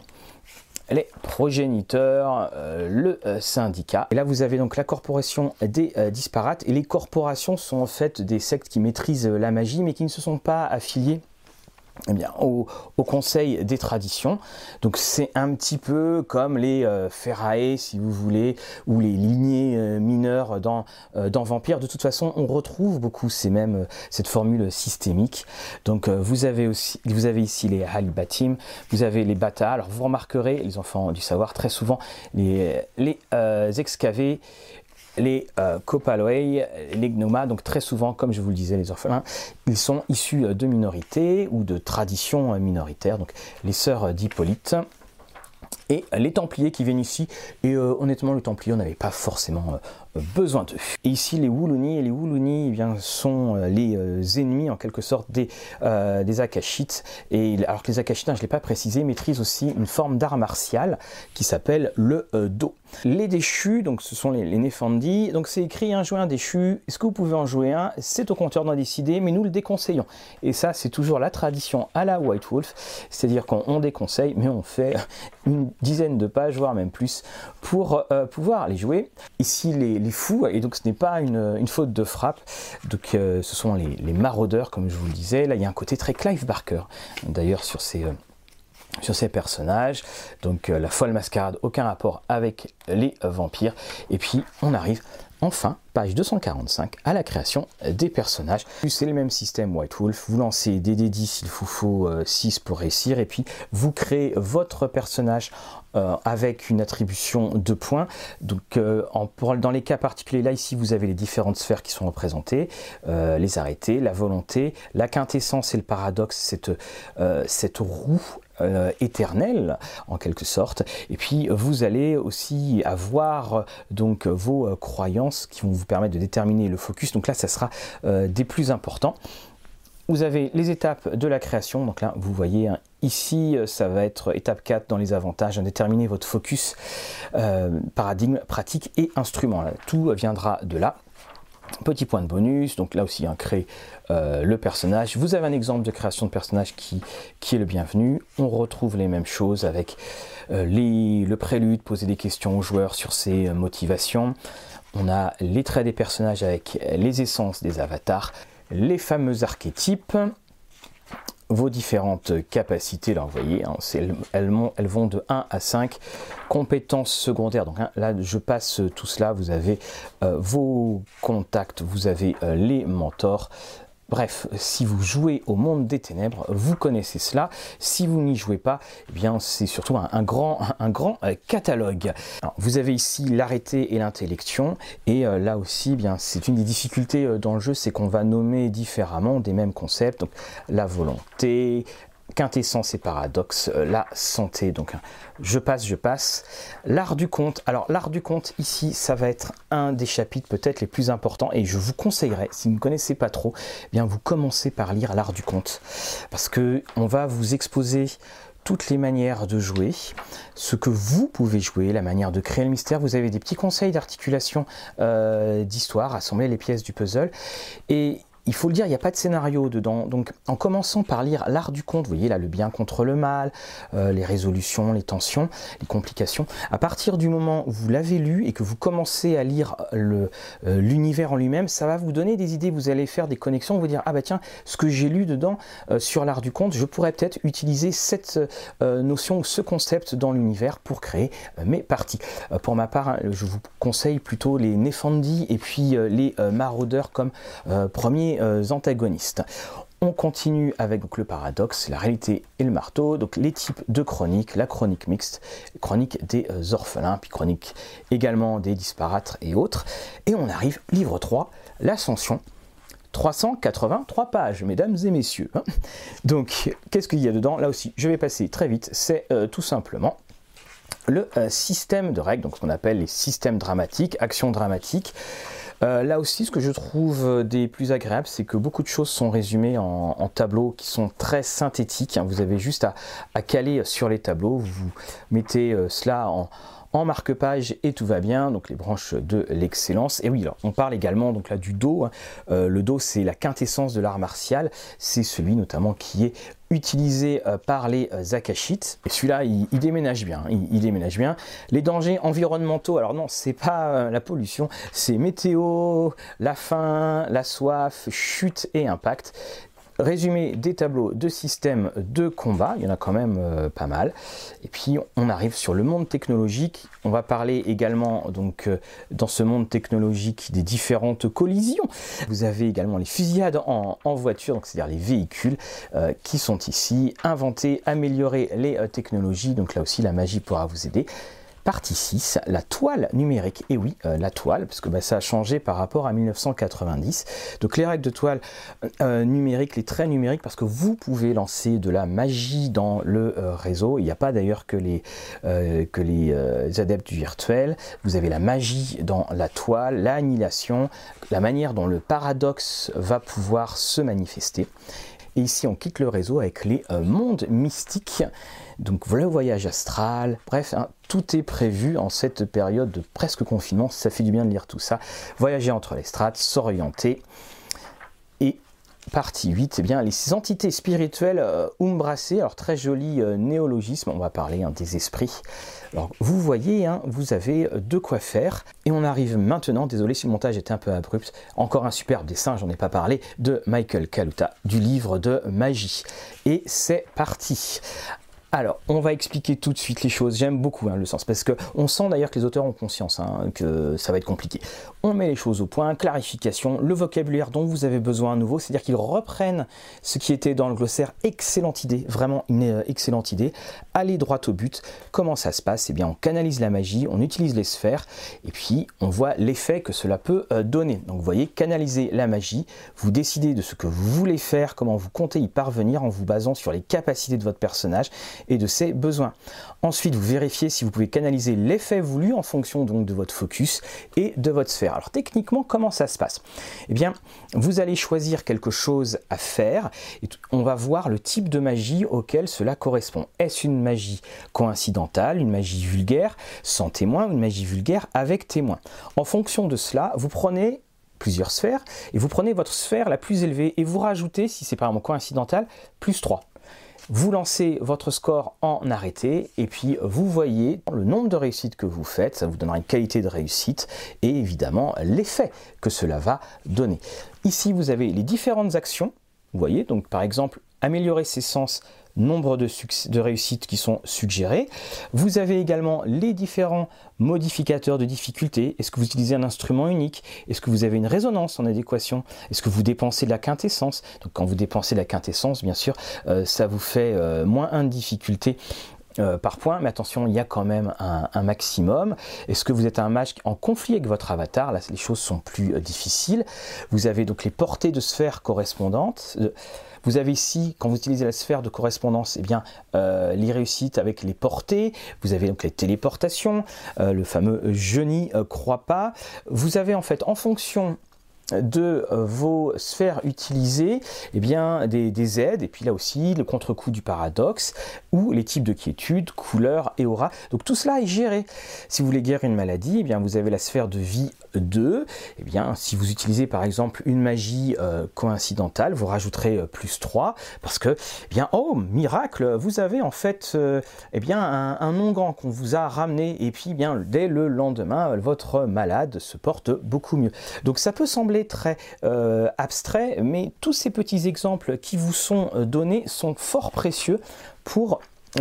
les progéniteurs, euh, le euh, syndicat. Et là, vous avez donc la corporation des euh, disparates. Et les corporations sont en fait des sectes qui maîtrisent la magie, mais qui ne se sont pas affiliées eh bien, au, Conseil des traditions. Donc c'est un petit peu comme les euh, si vous voulez, ou les lignées euh, mineures dans, euh, dans Vampire. De toute façon, on retrouve beaucoup ces mêmes, cette formule systémique. Donc vous avez aussi, vous avez ici les Halibatim, vous avez les Bata. Alors vous remarquerez, les enfants du savoir, très souvent les, les excavés les euh, les gnomas, donc très souvent, comme je vous le disais, les orphelins, ils sont issus euh, de minorités ou de traditions euh, minoritaires, donc les sœurs euh, d'Hippolyte. Et les Templiers qui viennent ici, et honnêtement, le Templier, n'avait pas forcément besoin d'eux. Ici, les Wuluni, et les Wuluni eh bien, sont les ennemis en quelque sorte des, des Akashites. Et, alors que les Akashites, hein, je ne l'ai pas précisé, maîtrisent aussi une forme d'art martial qui s'appelle le Do. Les déchus, donc ce sont les, les donc c'est écrit un jouer un déchu, est-ce que vous pouvez en jouer un? C'est au compteur d'en décider, mais nous le déconseillons. Et ça, c'est toujours la tradition à la White Wolf, c'est-à-dire qu'on déconseille, mais on fait une dizaine de pages, voire même plus, pour euh, pouvoir les jouer. Ici, les, fous, et donc ce n'est pas une, faute de frappe, donc euh, ce sont les, maraudeurs, comme je vous le disais. Là, il y a un côté très Clive Barker, d'ailleurs, sur ces... Euh, sur ces personnages. Donc la folle mascarade, aucun rapport avec les vampires. Et puis on arrive Enfin, page 245, à la création des personnages. C'est le même système White Wolf, vous lancez des D10, il vous faut 6 euh, pour réussir, et puis vous créez votre personnage euh, avec une attribution de points. Donc euh, dans les cas particuliers, là ici vous avez les différentes sphères qui sont représentées, les arrêtés, la volonté, la quintessence et le paradoxe, cette roue euh, éternel en quelque sorte. Et puis vous allez aussi avoir donc vos euh, croyances qui vont vous permettre de déterminer le focus. Donc là, ça sera euh, des plus importants. Vous avez les étapes de la création. Donc là, vous voyez hein, ici, ça va être étape 4 dans les avantages, hein, déterminer votre focus, paradigme, pratique et instrument. tout viendra de là. Petit point de bonus, donc là aussi, un créer euh, le personnage. Vous avez un exemple de création de personnage qui, qui est le bienvenu. On retrouve les mêmes choses avec euh, le prélude, poser des questions aux joueurs sur ses euh, motivations. On a les traits des personnages avec les essences des avatars, les fameux archétypes, vos différentes capacités, là vous voyez, elles, vont de 1 à 5, compétences secondaires, donc hein, là je passe tout cela, vous avez euh, vos contacts, vous avez euh, les mentors, Bref, si vous jouez au monde des ténèbres, vous connaissez cela. Si vous n'y jouez pas, eh bien c'est surtout un, grand, euh, catalogue. vous avez ici l'arrêté et l'intellection, et euh, là aussi, eh bien c'est une des difficultés euh, dans le jeu, c'est qu'on va nommer différemment des mêmes concepts. Donc la volonté, quintessence et paradoxe, euh, la santé. Donc je passe, je passe. L'art du conte. Alors l'art du conte ici, ça va être un des chapitres peut-être les plus importants et je vous conseillerais, si vous ne connaissez pas trop, eh bien vous commencez par lire l'art du conte parce que on va vous exposer toutes les manières de jouer, ce que vous pouvez jouer, la manière de créer le mystère. Vous avez des petits conseils d'articulation euh, d'histoire, assembler les pièces du puzzle. Et il faut le dire, il n'y a pas de scénario dedans. Donc en commençant par lire l'art du conte, vous voyez là le bien contre le mal, euh, les résolutions, les tensions, les complications, à partir du moment où vous l'avez lu et que vous commencez à lire euh, l'univers en lui-même, ça va vous donner des idées, vous allez faire des connexions, vous dire, ah bah tiens, ce que j'ai lu dedans euh, sur l'art du conte, je pourrais peut-être utiliser cette notion ou ce concept dans l'univers pour créer mes parties. pour ma part, hein, je vous conseille plutôt les Nefandi et puis les maraudeurs comme premier euh, antagonistes. On continue avec le paradoxe, la réalité et le marteau, donc les types de chroniques, la chronique mixte, chronique des euh, orphelins, puis chronique également des disparates et autres. Et on arrive, livre 3, l'ascension, 383 pages, mesdames et messieurs. Hein. Donc, qu'est-ce qu'il y a dedans? Là aussi, je vais passer très vite. C'est euh, tout simplement le système de règles, donc ce qu'on appelle les systèmes dramatiques, actions dramatiques. Euh, là aussi, ce que je trouve euh, des plus agréables, c'est que beaucoup de choses sont résumées en, tableaux qui sont très synthétiques. Hein. Vous avez juste à, caler sur les tableaux, vous mettez euh, cela en, marque-page et tout va bien, donc les branches de l'excellence. Et oui, alors, on parle également donc là du dos. Hein. le dos, c'est la quintessence de l'art martial. C'est celui notamment qui est utilisé euh, par les euh, Akashites. Et celui-là, il, déménage bien. Il, déménage bien. Les dangers environnementaux, alors non, c'est pas euh, la pollution, c'est météo, la faim, la soif, chute et impact résumé des tableaux de systèmes de combat, il y en a quand même euh, pas mal. Et puis on arrive sur le monde technologique. On va parler également donc euh, dans ce monde technologique des différentes collisions. Vous avez également les fusillades en, voiture, donc c'est-à-dire les véhicules euh, qui sont ici. Inventer, améliorer les technologies. Donc là aussi la magie pourra vous aider partie 6, la toile numérique. Et oui, euh, la toile, parce que bah, ça a changé par rapport à 1990. Donc les règles de toile euh, numérique, les traits numériques, parce que vous pouvez lancer de la magie dans le euh, réseau. Il n'y a pas d'ailleurs que les, que les adeptes du virtuel. Vous avez la magie dans la toile, l'annihilation, la manière dont le paradoxe va pouvoir se manifester. Et ici, on quitte le réseau avec les euh, mondes mystiques. Donc le voyage astral, bref, hein, tout est prévu en cette période de presque confinement. Ça fait du bien de lire tout ça. Voyager entre les strates, s'orienter. Et partie 8, eh bien, les entités spirituelles euh, alors très joli euh, néologisme, on va parler hein, des esprits. Alors vous voyez, hein, vous avez euh, de quoi faire, et on arrive maintenant, désolé si le montage était un peu abrupt, encore un superbe dessin, j'en ai pas parlé, de Michael Kaluta, du livre de magie. Et c'est parti alors, on va expliquer tout de suite les choses. J'aime beaucoup hein, le sens, parce que on sent d'ailleurs que les auteurs ont conscience hein, que ça va être compliqué. On met les choses au point, clarification, le vocabulaire dont vous avez besoin à nouveau, c'est-à-dire qu'ils reprennent ce qui était dans le glossaire. Excellente idée, vraiment une euh, excellente idée. Allez droit au but. Comment ça se passe? Eh bien, on canalise la magie, on utilise les sphères, et puis on voit l'effet que cela peut euh, donner. Donc, vous voyez, canaliser la magie, vous décidez de ce que vous voulez faire, comment vous comptez y parvenir en vous basant sur les capacités de votre personnage et de ses besoins. Ensuite, vous vérifiez si vous pouvez canaliser l'effet voulu en fonction donc de votre focus et de votre sphère. Alors techniquement, comment ça se passe? Eh bien, vous allez choisir quelque chose à faire et on va voir le type de magie auquel cela correspond. Est-ce une magie coïncidentale, une magie vulgaire sans témoin ou une magie vulgaire avec témoin En fonction de cela, vous prenez plusieurs sphères et vous prenez votre sphère la plus élevée et vous rajoutez, si c'est par exemple coïncidental, plus 3. Vous lancez votre score en arrêté et puis vous voyez le nombre de réussites que vous faites, ça vous donnera une qualité de réussite et évidemment l'effet que cela va donner. Ici, vous avez les différentes actions. Vous voyez, donc par exemple, améliorer ses sens nombre de, de réussites qui sont suggérées. Vous avez également les différents modificateurs de difficulté. Est-ce que vous utilisez un instrument unique? Est-ce que vous avez une résonance en adéquation? Est-ce que vous dépensez de la quintessence? Donc quand vous dépensez de la quintessence, bien sûr, euh, ça vous fait euh, moins 1 de difficulté euh, par point, mais attention, il y a quand même un, maximum. Est-ce que vous êtes un mage en conflit avec votre avatar? Là, les choses sont plus difficiles. Vous avez donc les portées de sphères correspondantes. Vous avez ici, quand vous utilisez la sphère de correspondance, eh bien, euh, les réussites avec les portées. Vous avez donc les téléportations, euh, le fameux je n'y euh, crois pas. Vous avez en fait, en fonction de vos sphères utilisées, eh bien, des, aides, et puis là aussi le contre-coup du paradoxe, ou les types de quiétude, couleur et aura. Donc tout cela est géré. Si vous voulez guérir une maladie, eh bien, vous avez la sphère de vie 2. Eh bien, si vous utilisez par exemple une magie euh, coïncidentale, vous rajouterez euh, plus 3, parce que, eh bien, oh, miracle, vous avez en fait euh, eh bien, un, grand qu'on vous a ramené, et puis bien, dès le lendemain, votre malade se porte beaucoup mieux. Donc ça peut sembler très abstrait, mais tous ces petits exemples qui vous sont donnés sont fort précieux pour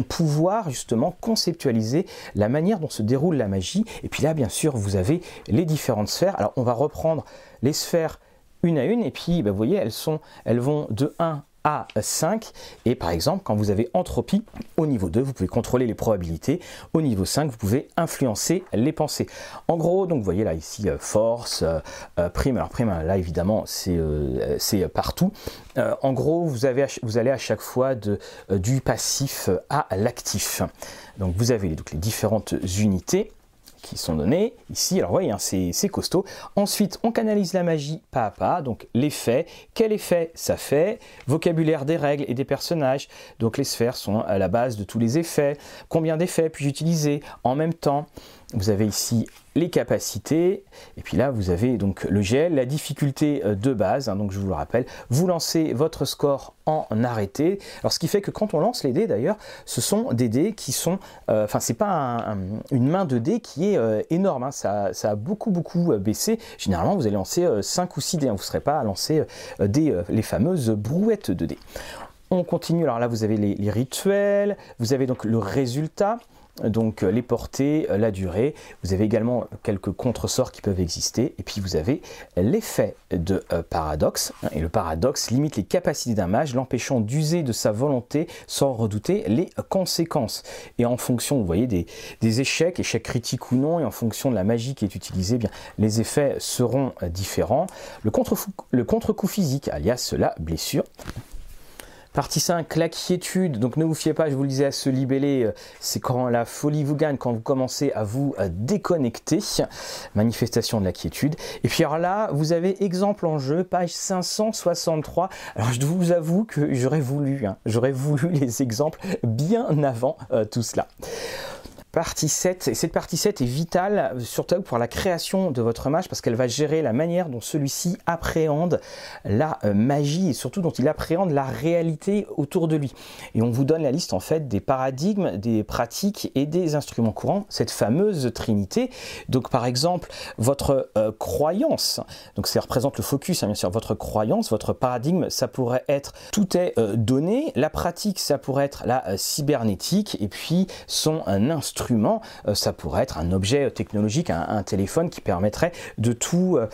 pouvoir justement conceptualiser la manière dont se déroule la magie. Et puis là, bien sûr, vous avez les différentes sphères. Alors, on va reprendre les sphères une à une, et puis, bah, vous voyez, elles, sont, elles vont de 1 à 5. Et par exemple, quand vous avez entropie au niveau 2, vous pouvez contrôler les probabilités. Au niveau 5, vous pouvez influencer les pensées. En gros, donc vous voyez là ici euh, force, euh, euh, prime. Alors prime, là évidemment, c'est partout. en gros, vous, avez, vous allez à chaque fois de, du passif à l'actif. Donc vous avez les différentes unités sont donnés ici. Alors, voyez, hein, c'est costaud. Ensuite, on canalise la magie pas à pas. Donc, l'effet. Quel effet ça fait? Vocabulaire des règles et des personnages. Donc, les sphères sont à la base de tous les effets. Combien d'effets puis-je utiliser? En même temps Vous avez ici les capacités, et puis là vous avez donc le gel, la difficulté euh, de base, hein, donc je vous le rappelle, vous lancez votre score en arrêté, alors ce qui fait que quand on lance les dés d'ailleurs, ce sont des dés qui sont, euh, enfin c'est pas une main de dés qui est euh, énorme, hein. ça, a beaucoup beaucoup baissé, généralement vous allez lancer 5 ou 6 dés, hein. vous ne serez pas à lancer les fameuses brouettes de dés. On continue, alors là vous avez les rituels, vous avez donc le résultat, donc euh, les portées, euh, la durée. Vous avez également quelques contresorts qui peuvent exister. Et puis vous avez l'effet de euh, paradoxe. Et le paradoxe limite les capacités d'un mage, l'empêchant d'user de sa volonté sans redouter les conséquences. Et en fonction, vous voyez, des, échecs, échecs critiques ou non, et en fonction de la magie qui est utilisée, eh bien, les effets seront différents. Le contre-coup physique, alias la blessure, Partie 5, la quiétude. Donc ne vous fiez pas, je vous le disais, à ce libellé, euh, c'est quand la folie vous gagne, quand vous commencez à vous euh, déconnecter. Manifestation de la quiétude. Et puis alors là, vous avez exemple en jeu, page 563. Alors je vous avoue que j'aurais voulu, hein, j'aurais voulu les exemples bien avant euh, tout cela partie 7. Et cette partie 7 est vitale, surtout pour la création de votre mage, parce qu'elle va gérer la manière dont celui-ci appréhende la euh, magie et surtout dont il appréhende la réalité autour de lui. Et on vous donne la liste en fait des paradigmes, des pratiques et des instruments courants, cette fameuse trinité. Donc par exemple, votre euh, croyance, donc ça représente le focus, hein, bien sûr, votre croyance, votre paradigme, ça pourrait être tout est euh, donné, la pratique, ça pourrait être la cybernétique, et puis son instrument euh, ça pourrait être un objet technologique, un, téléphone qui permettrait de tout, euh,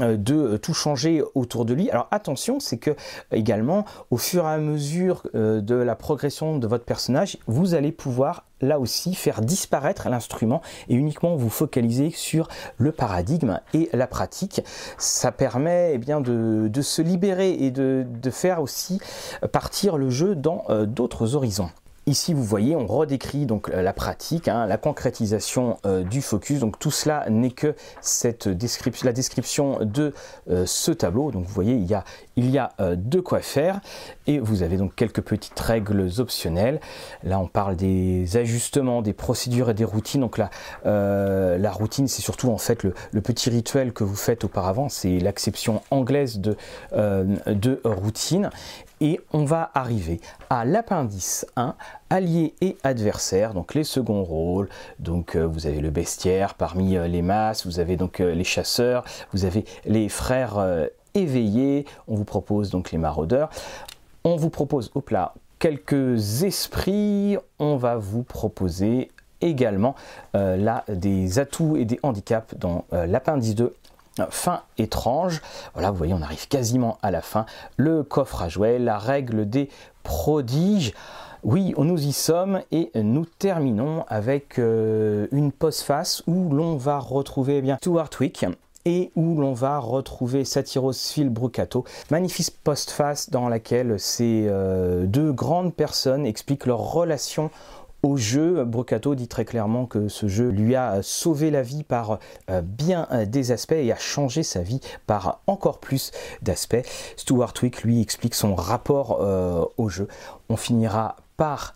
euh, de tout changer autour de lui. Alors attention, c'est que également, au fur et à mesure de la progression de votre personnage, vous allez pouvoir là aussi faire disparaître l'instrument et uniquement vous focaliser sur le paradigme et la pratique. Ça permet eh bien, de, se libérer et de, faire aussi partir le jeu dans d'autres horizons. Ici, vous voyez, on redécrit donc la pratique, hein, la concrétisation euh, du focus. Donc tout cela n'est que cette description, la description de euh, ce tableau. Donc vous voyez, il y a, il y a euh, de quoi faire. Et vous avez donc quelques petites règles optionnelles. Là, on parle des ajustements, des procédures et des routines. Donc là, la routine, c'est surtout en fait le, petit rituel que vous faites auparavant. C'est l'acception anglaise de routine. Et on va arriver à l'appendice 1, alliés et adversaires, donc les seconds rôles. Donc euh, vous avez le bestiaire parmi euh, les masses, vous avez donc euh, les chasseurs, vous avez les frères éveillés, on vous propose donc les maraudeurs. On vous propose au plat quelques esprits, on va vous proposer également là des atouts et des handicaps dans l'appendice 2 fin étrange. Voilà, vous voyez, on arrive quasiment à la fin. Le coffre à jouets, la règle des prodiges. Oui, nous y sommes et nous terminons avec euh, une postface où l'on va retrouver eh bien Stuart Wick et où l'on va retrouver Satyros Phil Brucato. Magnifique postface dans laquelle ces euh, deux grandes personnes expliquent leur relation au jeu. Brocato dit très clairement que ce jeu lui a sauvé la vie par euh, bien euh, des aspects et a changé sa vie par encore plus d'aspects. Stuart Wick lui explique son rapport euh, au jeu. On finira par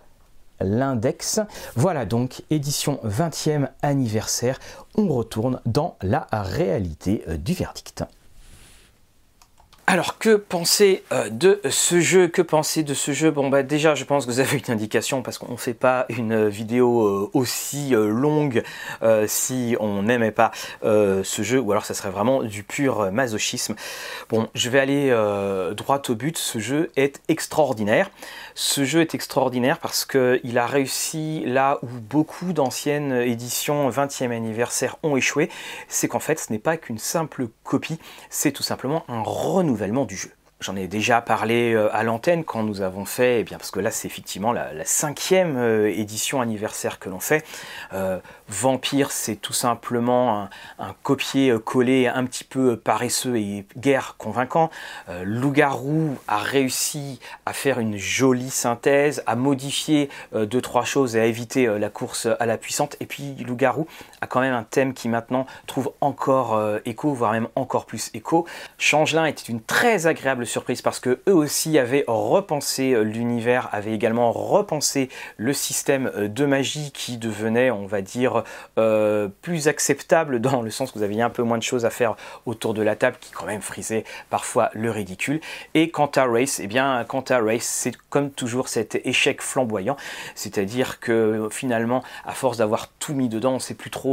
l'index. Voilà donc, édition 20e anniversaire. On retourne dans la réalité du verdict. Alors que penser euh, de ce jeu? Que penser de ce jeu? Bon bah déjà je pense que vous avez une indication parce qu'on ne fait pas une vidéo euh, aussi euh, longue si on n'aimait pas ce jeu ou alors ça serait vraiment du pur masochisme. Bon je vais aller droit au but, ce jeu est extraordinaire. Ce jeu est extraordinaire parce qu'il a réussi là où beaucoup d'anciennes éditions 20e anniversaire ont échoué, c'est qu'en fait ce n'est pas qu'une simple copie, c'est tout simplement un renouvellement du jeu. J'en ai déjà parlé euh, à l'antenne quand nous avons fait, eh bien parce que là c'est effectivement la, cinquième euh, édition anniversaire que l'on fait. Euh, Vampire, c'est tout simplement un, copier-coller un petit peu paresseux et guère convaincant. Loup-garou a réussi à faire une jolie synthèse, à modifier deux trois choses et à éviter la course à la puissante. Et puis Loup-garou a quand même un thème qui maintenant trouve encore écho, voire même encore plus écho. Changelin était une très agréable surprise parce que eux aussi avaient repensé euh, l'univers, avaient également repensé le système euh, de magie qui devenait, on va dire, euh, plus acceptable dans le sens que vous aviez un peu moins de choses à faire autour de la table qui quand même frisait parfois le ridicule. Et quant à Race, eh bien, quant à Race, c'est comme toujours cet échec flamboyant, c'est-à-dire que finalement, à force d'avoir tout mis dedans, on ne sait plus trop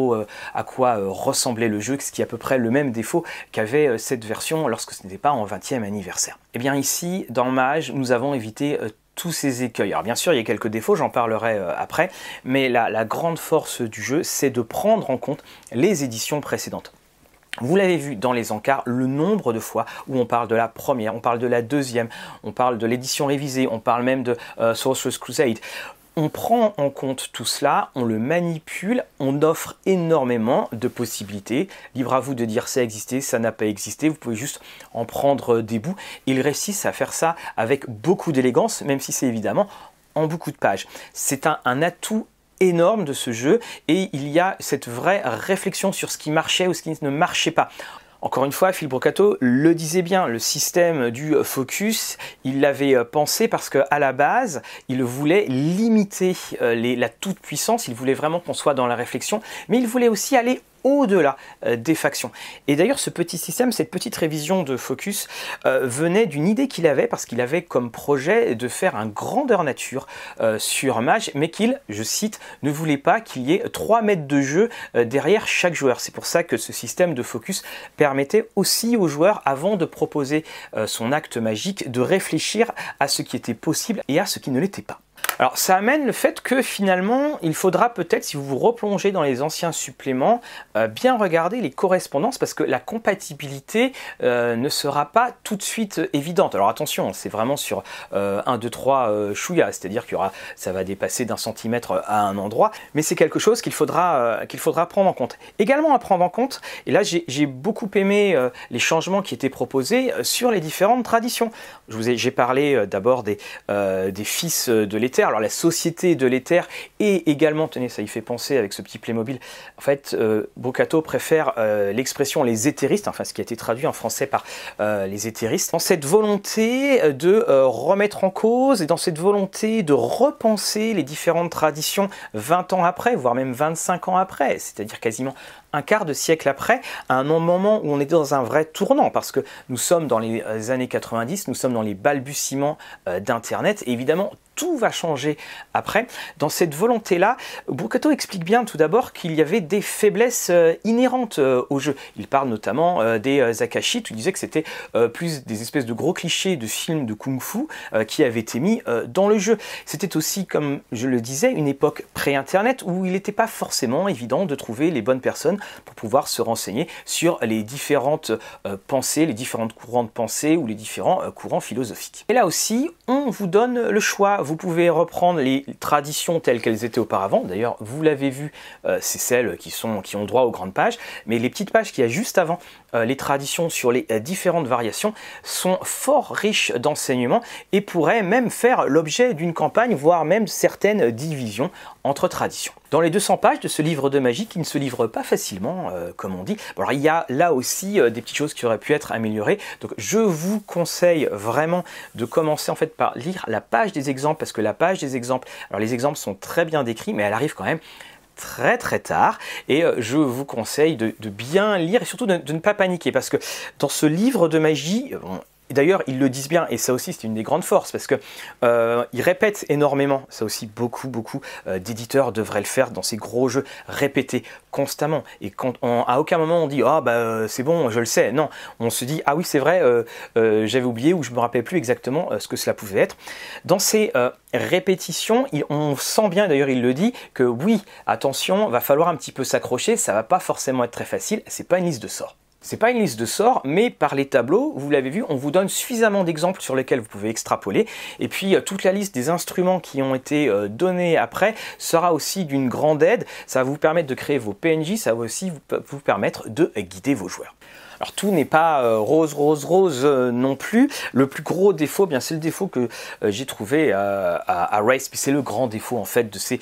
à quoi ressemblait le jeu, ce qui est à peu près le même défaut qu'avait cette version lorsque ce n'était pas en 20e anniversaire. Et eh bien ici, dans Mage, nous avons évité euh, tous ces écueils. Alors bien sûr, il y a quelques défauts, j'en parlerai euh, après, mais la, grande force du jeu, c'est de prendre en compte les éditions précédentes. Vous l'avez vu dans les encarts, le nombre de fois où on parle de la première, on parle de la deuxième, on parle de l'édition révisée, on parle même de euh, Sorcerer's Crusade On prend en compte tout cela, on le manipule, on offre énormément de possibilités. Libre à vous de dire ça a existé, ça n'a pas existé. Vous pouvez juste en prendre des bouts. Ils réussissent à faire ça avec beaucoup d'élégance, même si c'est évidemment en beaucoup de pages. C'est un, un atout énorme de ce jeu et il y a cette vraie réflexion sur ce qui marchait ou ce qui ne marchait pas. Encore une fois, Phil Brocato le disait bien, le système du focus, il l'avait pensé parce qu'à la base, il voulait limiter euh, la toute-puissance, il voulait vraiment qu'on soit dans la réflexion, mais il voulait aussi aller au-delà euh, des factions. Et d'ailleurs, ce petit système, cette petite révision de Focus euh, venait d'une idée qu'il avait, parce qu'il avait comme projet de faire un grandeur nature euh, sur Mage, mais qu'il, je cite, ne voulait pas qu'il y ait 3 mètres de jeu derrière chaque joueur. C'est pour ça que ce système de Focus permettait aussi aux joueurs, avant de proposer son acte magique, de réfléchir à ce qui était possible et à ce qui ne l'était pas. Alors ça amène le fait que finalement, il faudra peut-être, si vous vous replongez dans les anciens suppléments, euh, bien regarder les correspondances parce que la compatibilité euh, ne sera pas tout de suite évidente. Alors attention, c'est vraiment sur 1, 2, 3 chouïa, c'est-à-dire qu'il y aura, ça va dépasser d'un centimètre à un endroit, mais c'est quelque chose qu'il faudra, euh, faudra prendre en compte. Également à prendre en compte, et là j'ai beaucoup aimé les changements qui étaient proposés sur les différentes traditions. J'ai parlé d'abord des, des fils de alors la société de l'éther et également, tenez, ça y fait penser avec ce petit Playmobil, en fait, euh, préfère euh, l'expression les éthéristes, enfin ce qui a été traduit en français par euh, les éthéristes, dans cette volonté euh, de remettre en cause et dans cette volonté de repenser les différentes traditions 20 ans après, voire même 25 ans après, c'est-à-dire quasiment un quart de siècle après, à un moment où on est dans un vrai tournant, parce que nous sommes dans les années 90, nous sommes dans les balbutiements d'Internet, et évidemment, tout va changer après. Dans cette volonté-là, Brucato explique bien tout d'abord qu'il y avait des faiblesses euh, inhérentes euh, au jeu. Il parle notamment euh, des Akashi, il disait que c'était plus des espèces de gros clichés de films de kung-fu qui avaient été mis dans le jeu. C'était aussi, comme je le disais, une époque pré-internet où il n'était pas forcément évident de trouver les bonnes personnes pour pouvoir se renseigner sur les différentes pensées, les différentes courants de pensée ou les différents courants philosophiques. Et là aussi, on vous donne le choix vous pouvez reprendre les traditions telles qu'elles étaient auparavant. D'ailleurs, vous l'avez vu, euh, c'est celles qui, ont droit aux grandes pages. Mais les petites pages qu'il y a juste avant, les traditions sur les euh, différentes variations, sont fort riches d'enseignements et pourraient même faire l'objet d'une campagne, voire même certaines divisions entre traditions. Dans les 200 pages de ce livre de magie, qui ne se livre pas facilement, comme on dit, il y a là aussi des petites choses qui auraient pu être améliorées. Donc je vous conseille vraiment de commencer en fait par lire la page des exemples parce que la page des exemples, alors les exemples sont très bien décrits, mais elle arrive quand même très très tard. Et euh, je vous conseille de, bien lire et surtout de, ne pas paniquer. Parce que dans ce livre de magie, D'ailleurs, ils le disent bien, et ça aussi c'est une des grandes forces, parce que euh, ils répètent énormément. Ça aussi, beaucoup, beaucoup euh, d'éditeurs devraient le faire dans ces gros jeux, répéter constamment. Et quand à aucun moment on dit ah bah euh, c'est bon, je le sais. Non, on se dit ah oui c'est vrai, j'avais oublié ou je me rappelais plus exactement ce que cela pouvait être. Dans ces répétitions, on sent bien, d'ailleurs il le dit, que oui, attention, va falloir un petit peu s'accrocher. Ça va pas forcément être très facile. C'est pas une liste de sorts. C'est pas une liste de sorts, mais par les tableaux, vous l'avez vu, on vous donne suffisamment d'exemples sur lesquels vous pouvez extrapoler. Et puis euh, toute la liste des instruments qui ont été euh, donnés après sera aussi d'une grande aide. Ça va vous permettre de créer vos PNJ, ça va aussi vous permettre de guider vos joueurs. Alors tout n'est pas euh, rose, rose, rose euh, non plus. Le plus gros défaut, eh bien c'est le défaut que euh, j'ai trouvé à, à, Race, puis c'est le grand défaut en fait de ces,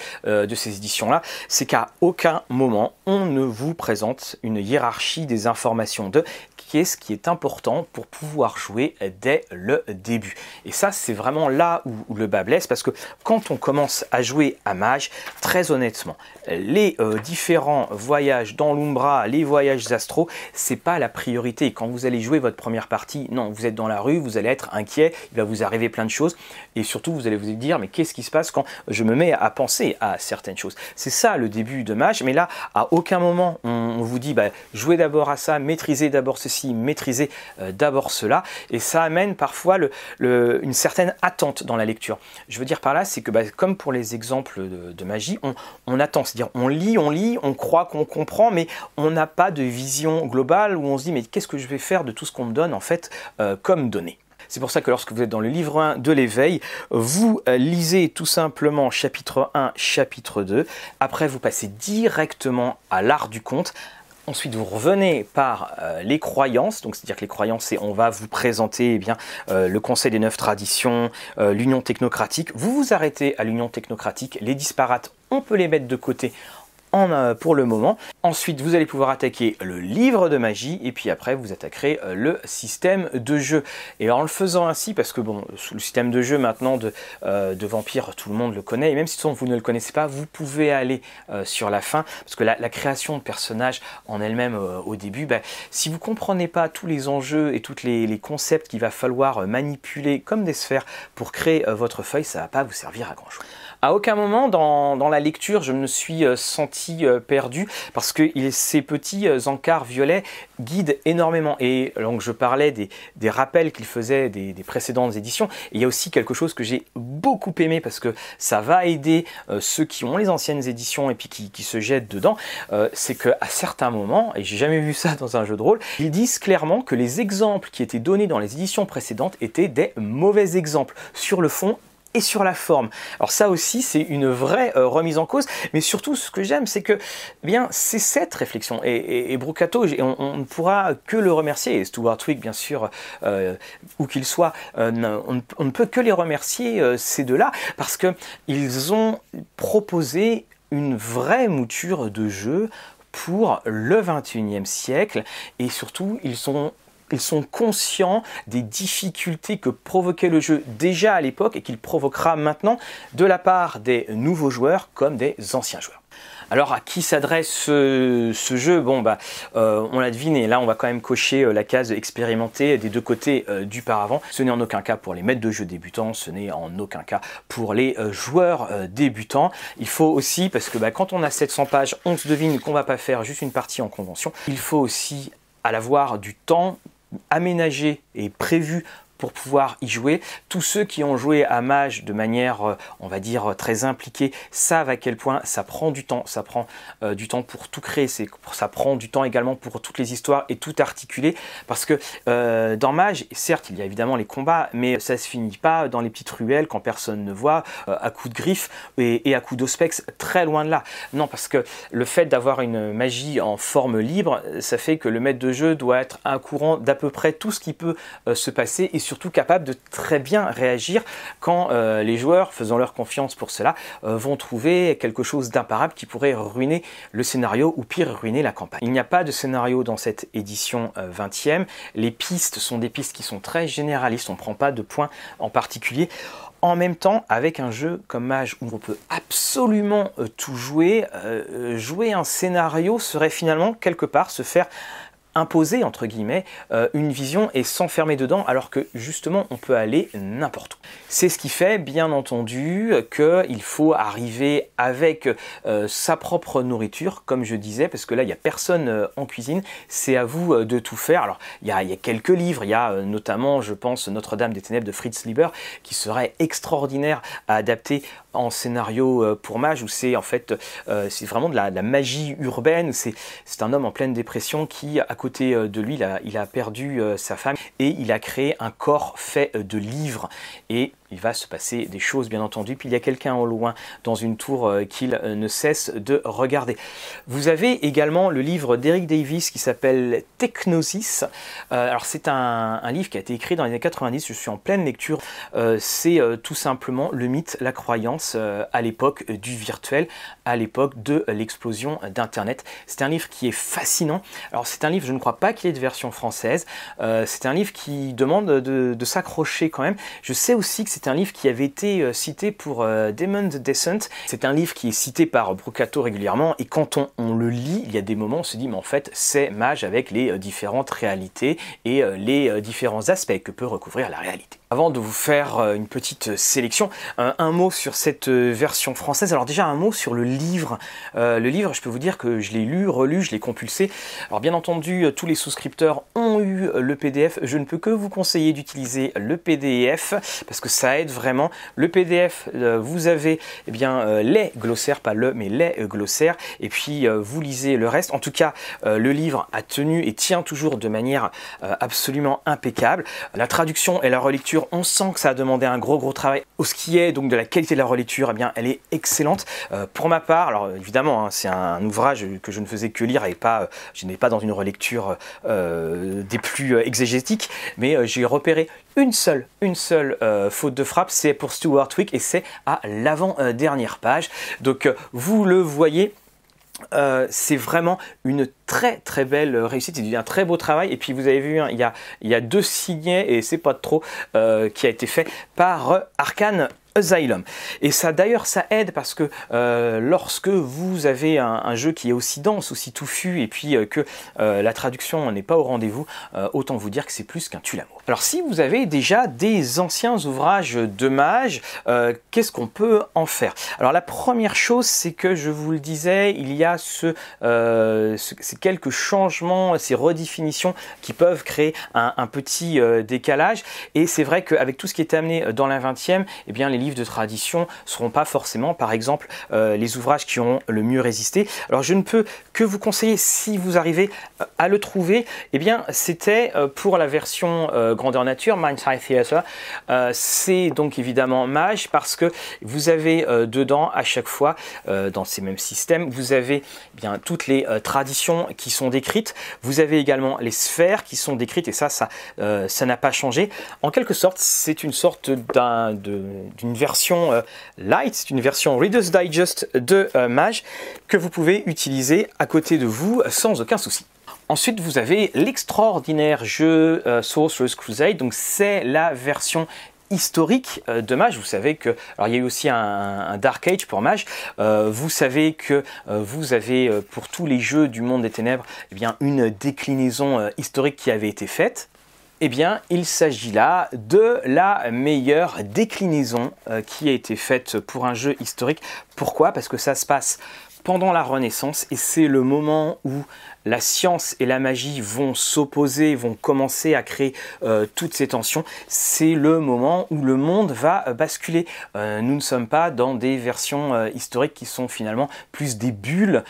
éditions-là, c'est qu'à aucun moment on ne vous présente une hiérarchie des informations de qui est ce qui est important pour pouvoir jouer dès le début. Et ça, c'est vraiment là où, le bas blesse, parce que quand on commence à jouer à Mage, très honnêtement, les différents voyages dans l'Umbra, les voyages astro, c'est pas la priorité. Quand vous allez jouer votre première partie, non, vous êtes dans la rue, vous allez être inquiet, il va vous arriver plein de choses, et surtout vous allez vous dire, mais qu'est-ce qui se passe quand je me mets à penser à certaines choses? C'est ça le début de match, mais là, à aucun moment on, vous dit, bah, jouez d'abord à ça, maîtrisez d'abord ceci, maîtrisez euh, d'abord cela, et ça amène parfois une certaine attente dans la lecture. Je veux dire par là, c'est que bah, comme pour les exemples de, magie, on, on attend, c'est-à-dire on lit, on lit, on croit qu'on comprend, mais on n'a pas de vision globale où on se dit mais qu'est-ce que je vais faire de tout ce qu'on me donne en fait euh, comme données C'est pour ça que lorsque vous êtes dans le livre 1 de l'éveil, vous lisez tout simplement chapitre 1, chapitre 2. Après, vous passez directement à l'art du conte Ensuite, vous revenez par euh, les croyances, donc c'est-à-dire que les croyances, c'est on va vous présenter eh bien euh, le Conseil des neuf traditions, euh, l'Union technocratique. Vous vous arrêtez à l'Union technocratique. Les disparates, on peut les mettre de côté euh, pour le moment. Ensuite, vous allez pouvoir attaquer le livre de magie et puis après, vous attaquerez euh, le système de jeu. Et en le faisant ainsi, parce que bon, le système de jeu maintenant de, euh, Vampire, tout le monde le connaît, et même si vous ne le connaissez pas, vous pouvez aller sur la fin, parce que la, création de personnages en elle-même au début, ben, si vous comprenez pas tous les enjeux et tous les, les, concepts qu'il va falloir manipuler comme des sphères pour créer votre feuille, ça va pas vous servir à grand chose. À aucun moment dans, la lecture je me suis euh, senti euh, perdu parce que ces petits euh, encarts violets guident énormément. Et donc je parlais des, rappels qu'il faisait des, précédentes éditions. il y a aussi quelque chose que j'ai beaucoup aimé parce que ça va aider ceux qui ont les anciennes éditions et puis qui, se jettent dedans. c'est qu'à certains moments, et j'ai jamais vu ça dans un jeu de rôle, ils disent clairement que les exemples qui étaient donnés dans les éditions précédentes étaient des mauvais exemples. Sur le fond, et sur la forme. Alors ça aussi, c'est une vraie euh, remise en cause, mais surtout ce que j'aime, c'est que eh bien c'est cette réflexion. Et, et, Brucato, on, ne pourra que le remercier, et Stuart Twig, bien sûr, euh, où qu'il soit, euh, on, ne peut que les remercier, ces deux-là, parce qu'ils ont proposé une vraie mouture de jeu pour le 21e siècle, et surtout, ils sont ils sont conscients des difficultés que provoquait le jeu déjà à l'époque et qu'il provoquera maintenant de la part des nouveaux joueurs comme des anciens joueurs. Alors à qui s'adresse ce, jeu? Bon bah euh, on l'a deviné, là on va quand même cocher euh, la case expérimentée des deux côtés euh, du paravent. Ce n'est en aucun cas pour les maîtres de jeu débutants, ce n'est en aucun cas pour les joueurs débutants. Il faut aussi, parce que bah, quand on a 700 pages, on se devine qu'on va pas faire juste une partie en convention. Il faut aussi à l'avoir du temps aménagé et prévu pour pouvoir y jouer. Tous ceux qui ont joué à Mage de manière, euh, on va dire, très impliquée, savent à quel point ça prend du temps. Ça prend euh, du temps pour tout créer, ça prend du temps également pour toutes les histoires et tout articuler. Parce que euh, dans Mage, certes, il y a évidemment les combats, mais ça se finit pas dans les petites ruelles quand personne ne voit, à coups de griffes et, à coups d'ospex, très loin de là. Non, parce que le fait d'avoir une magie en forme libre, ça fait que le maître de jeu doit être un courant d'à peu près tout ce qui peut se passer et surtout capable de très bien réagir quand euh, les joueurs, faisant leur confiance pour cela, euh, vont trouver quelque chose d'imparable qui pourrait ruiner le scénario ou pire ruiner la campagne. Il n'y a pas de scénario dans cette édition 20e. Euh, les pistes sont des pistes qui sont très généralistes, on ne prend pas de points en particulier en même temps avec un jeu comme Mage où on peut absolument tout jouer, jouer un scénario serait finalement quelque part se faire imposer, entre guillemets, euh, une vision et s'enfermer dedans, alors que justement, on peut aller n'importe où. C'est ce qui fait, bien entendu, qu'il faut arriver avec euh, sa propre nourriture, comme je disais, parce que là, il n'y a personne euh, en cuisine, c'est à vous de tout faire. Alors, il y, a, quelques livres, il y a notamment, je pense, Notre-Dame des Ténèbres de Fritz Lieber, qui serait extraordinaire à adapter en scénario pour mage, où c'est en fait, c'est vraiment de la, de la magie urbaine, c'est un homme en pleine dépression qui, à côté euh, de lui, il a, perdu euh, sa femme et il a créé un corps fait euh, de livres. Et il va se passer des choses bien entendu, puis il y a quelqu'un au loin dans une tour euh, qu'il euh, ne cesse de regarder. Vous avez également le livre d'Eric Davis qui s'appelle Technosis. Euh, alors c'est un, livre qui a été écrit dans les années 90, je suis en pleine lecture. c'est tout simplement le mythe, la croyance à l'époque du virtuel, à l'époque de l'explosion d'Internet. C'est un livre qui est fascinant. Alors c'est un livre, je ne crois pas qu'il ait de version française. c'est un livre qui demande de, s'accrocher quand même. Je sais aussi que c'est un livre qui avait été euh, cité pour euh, Demon Descent. C'est un livre qui est cité par Brucato régulièrement et quand on, le lit, il y a des moments où on se dit mais en fait c'est Mage avec les euh, différentes réalités et les différents aspects que peut recouvrir la réalité. Avant de vous faire euh, une petite sélection, un, mot sur cette euh, version française. Alors déjà un mot sur le livre. Euh, le livre, je peux vous dire que je l'ai lu, relu, je l'ai compulsé. Alors bien entendu, tous les souscripteurs ont eu le PDF. Je ne peux que vous conseiller d'utiliser le PDF parce que ça aide vraiment. Le PDF, vous avez eh bien les glossaires, pas le, mais les glossaires. Et puis vous lisez le reste. En tout cas, le livre a tenu et tient toujours de manière absolument impeccable. La traduction et la relecture on sent que ça a demandé un gros gros travail. Au ce qui est donc de la qualité de la relecture, eh bien, elle est excellente. Euh, pour ma part, alors évidemment, hein, c'est un, ouvrage que je ne faisais que lire et pas, euh, je n'ai pas dans une relecture euh, des plus exégétiques, mais j'ai repéré une seule, une seule faute de frappe, c'est pour Stuart Wick et c'est à l'avant-dernière page. Donc vous le voyez, euh, c'est vraiment une très très belle réussite, c'est un très beau travail. Et puis vous avez vu, hein, il, y a, il, y a, deux signets, et c'est pas trop, euh, qui a été fait par Arkane Asylum. Et ça d'ailleurs ça aide parce que euh, lorsque vous avez un, jeu qui est aussi dense, aussi touffu et puis euh, que euh, la traduction n'est pas au rendez-vous, autant vous dire que c'est plus qu'un tue Alors si vous avez déjà des anciens ouvrages de mage, qu'est-ce qu'on peut en faire? Alors la première chose c'est que je vous le disais, il y a ce, ces quelques changements, ces redéfinitions qui peuvent créer un, petit décalage. Et c'est vrai qu'avec tout ce qui est amené dans la 20e, eh bien les de tradition seront pas forcément, par exemple, euh, les ouvrages qui ont le mieux résisté. Alors je ne peux que vous conseiller, si vous arrivez euh, à le trouver, eh bien c'était euh, pour la version grandeur nature, Mindside Theater. c'est donc évidemment mage parce que vous avez dedans à chaque fois, dans ces mêmes systèmes, vous avez eh bien toutes les traditions qui sont décrites. Vous avez également les sphères qui sont décrites et ça, ça, ça n'a pas changé. En quelque sorte, c'est une sorte d'une version euh, light, c'est une version Reader's Digest de euh, Mage que vous pouvez utiliser à côté de vous sans aucun souci. Ensuite, vous avez l'extraordinaire jeu euh, Sorcerer's Crusade, donc c'est la version historique de Mage. Vous savez que, alors il y a eu aussi un, Dark Age pour Mage. vous savez que vous avez pour tous les jeux du monde des ténèbres, eh bien une déclinaison historique qui avait été faite. Eh bien, il s'agit là de la meilleure déclinaison euh, qui a été faite pour un jeu historique. Pourquoi? Parce que ça se passe pendant la Renaissance et c'est le moment où la science et la magie vont s'opposer, vont commencer à créer euh, toutes ces tensions, c'est le moment où le monde va euh, basculer. Euh, nous ne sommes pas dans des versions historiques qui sont finalement plus des bulles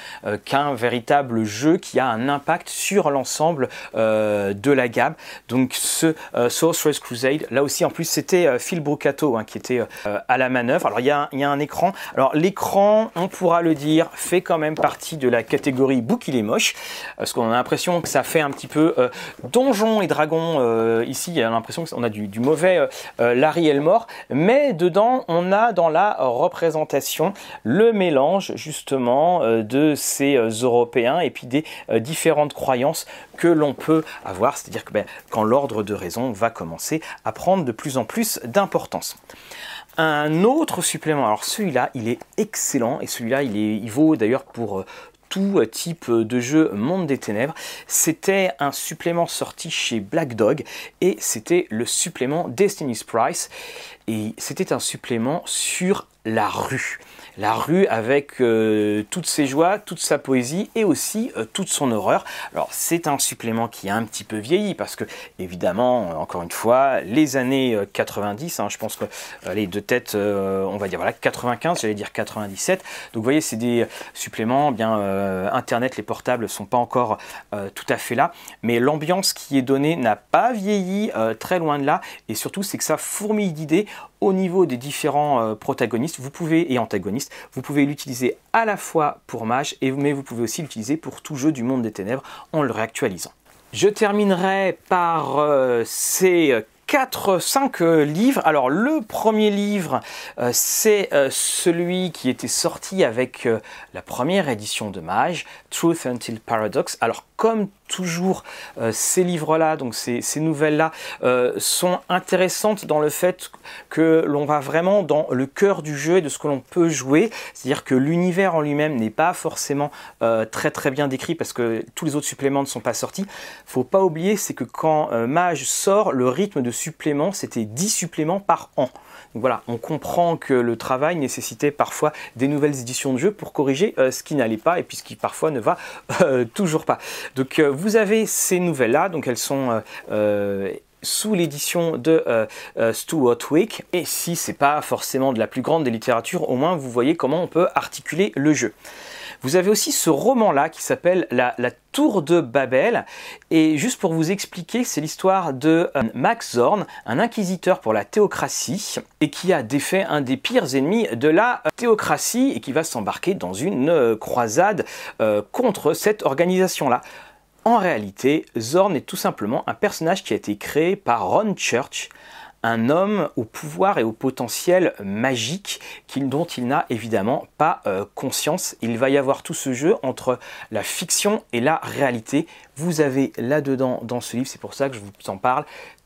qu'un véritable jeu qui a un impact sur l'ensemble de la gamme. Donc ce Sorcerer's Crusade, là aussi en plus c'était Phil Brucato hein, qui était à la manœuvre. Alors il y, a, un écran. Alors l'écran, on pourra le dire, fait quand même partie de la catégorie book il moche parce qu'on a l'impression que ça fait un petit peu euh, donjon et dragon. Euh, ici, il a l'impression qu'on a du, mauvais euh, Larry Elmore, mais dedans, on a dans la représentation le mélange justement de ces Européens et puis des différentes croyances que l'on peut avoir, c'est-à-dire que ben, quand l'ordre de raison va commencer à prendre de plus en plus d'importance. Un autre supplément, alors celui-là, il est excellent et celui-là, il, il vaut d'ailleurs pour tout type de jeu Monde des Ténèbres. C'était un supplément sorti chez Black Dog et c'était le supplément Destiny's Price. Et c'était un supplément sur la rue la rue avec euh, toutes ses joies, toute sa poésie et aussi euh, toute son horreur. Alors c'est un supplément qui a un petit peu vieilli parce que évidemment, euh, encore une fois, les années 90, hein, je pense que les deux têtes, on va dire voilà 95, j'allais dire 97. Donc vous voyez, c'est des suppléments, bien Internet, les portables sont pas encore tout à fait là, mais l'ambiance qui est donnée n'a pas vieilli très loin de là et surtout c'est que ça fourmille d'idées au niveau des différents euh, protagonistes vous pouvez, et antagonistes. Vous pouvez l'utiliser à la fois pour Mage, et, mais vous pouvez aussi l'utiliser pour tout jeu du monde des ténèbres en le réactualisant. Je terminerai par euh, ces 4, 5 euh, livres. Alors le premier livre, c'est celui qui était sorti avec la première édition de Mage, Truth Until Paradox. Alors comme toujours ces livres-là, donc ces, nouvelles-là, sont intéressantes dans le fait que l'on va vraiment dans le cœur du jeu et de ce que l'on peut jouer. C'est-à-dire que l'univers en lui-même n'est pas forcément très très bien décrit parce que tous les autres suppléments ne sont pas sortis. Faut pas oublier, c'est que quand Mage sort, le rythme de suppléments, c'était 10 suppléments par an. Donc voilà, on comprend que le travail nécessitait parfois des nouvelles éditions de jeux pour corriger euh, ce qui n'allait pas et puis ce qui parfois ne va euh, toujours pas. Donc euh, vous avez ces nouvelles-là, donc elles sont sous l'édition de Stuart Wick. Et si c'est pas forcément de la plus grande des littératures, au moins vous voyez comment on peut articuler le jeu. Vous avez aussi ce roman-là qui s'appelle la, Tour de Babel. Et juste pour vous expliquer, c'est l'histoire de euh, Max Zorn, un inquisiteur pour la théocratie, et qui a défait un des pires ennemis de la euh, théocratie et qui va s'embarquer dans une euh, croisade contre cette organisation-là. En réalité, Zorn est tout simplement un personnage qui a été créé par Ron Church, un homme au pouvoir et au potentiel magique dont il n'a évidemment pas euh, conscience. Il va y avoir tout ce jeu entre la fiction et la réalité. Vous avez là-dedans dans ce livre, c'est pour ça que je vous en parle,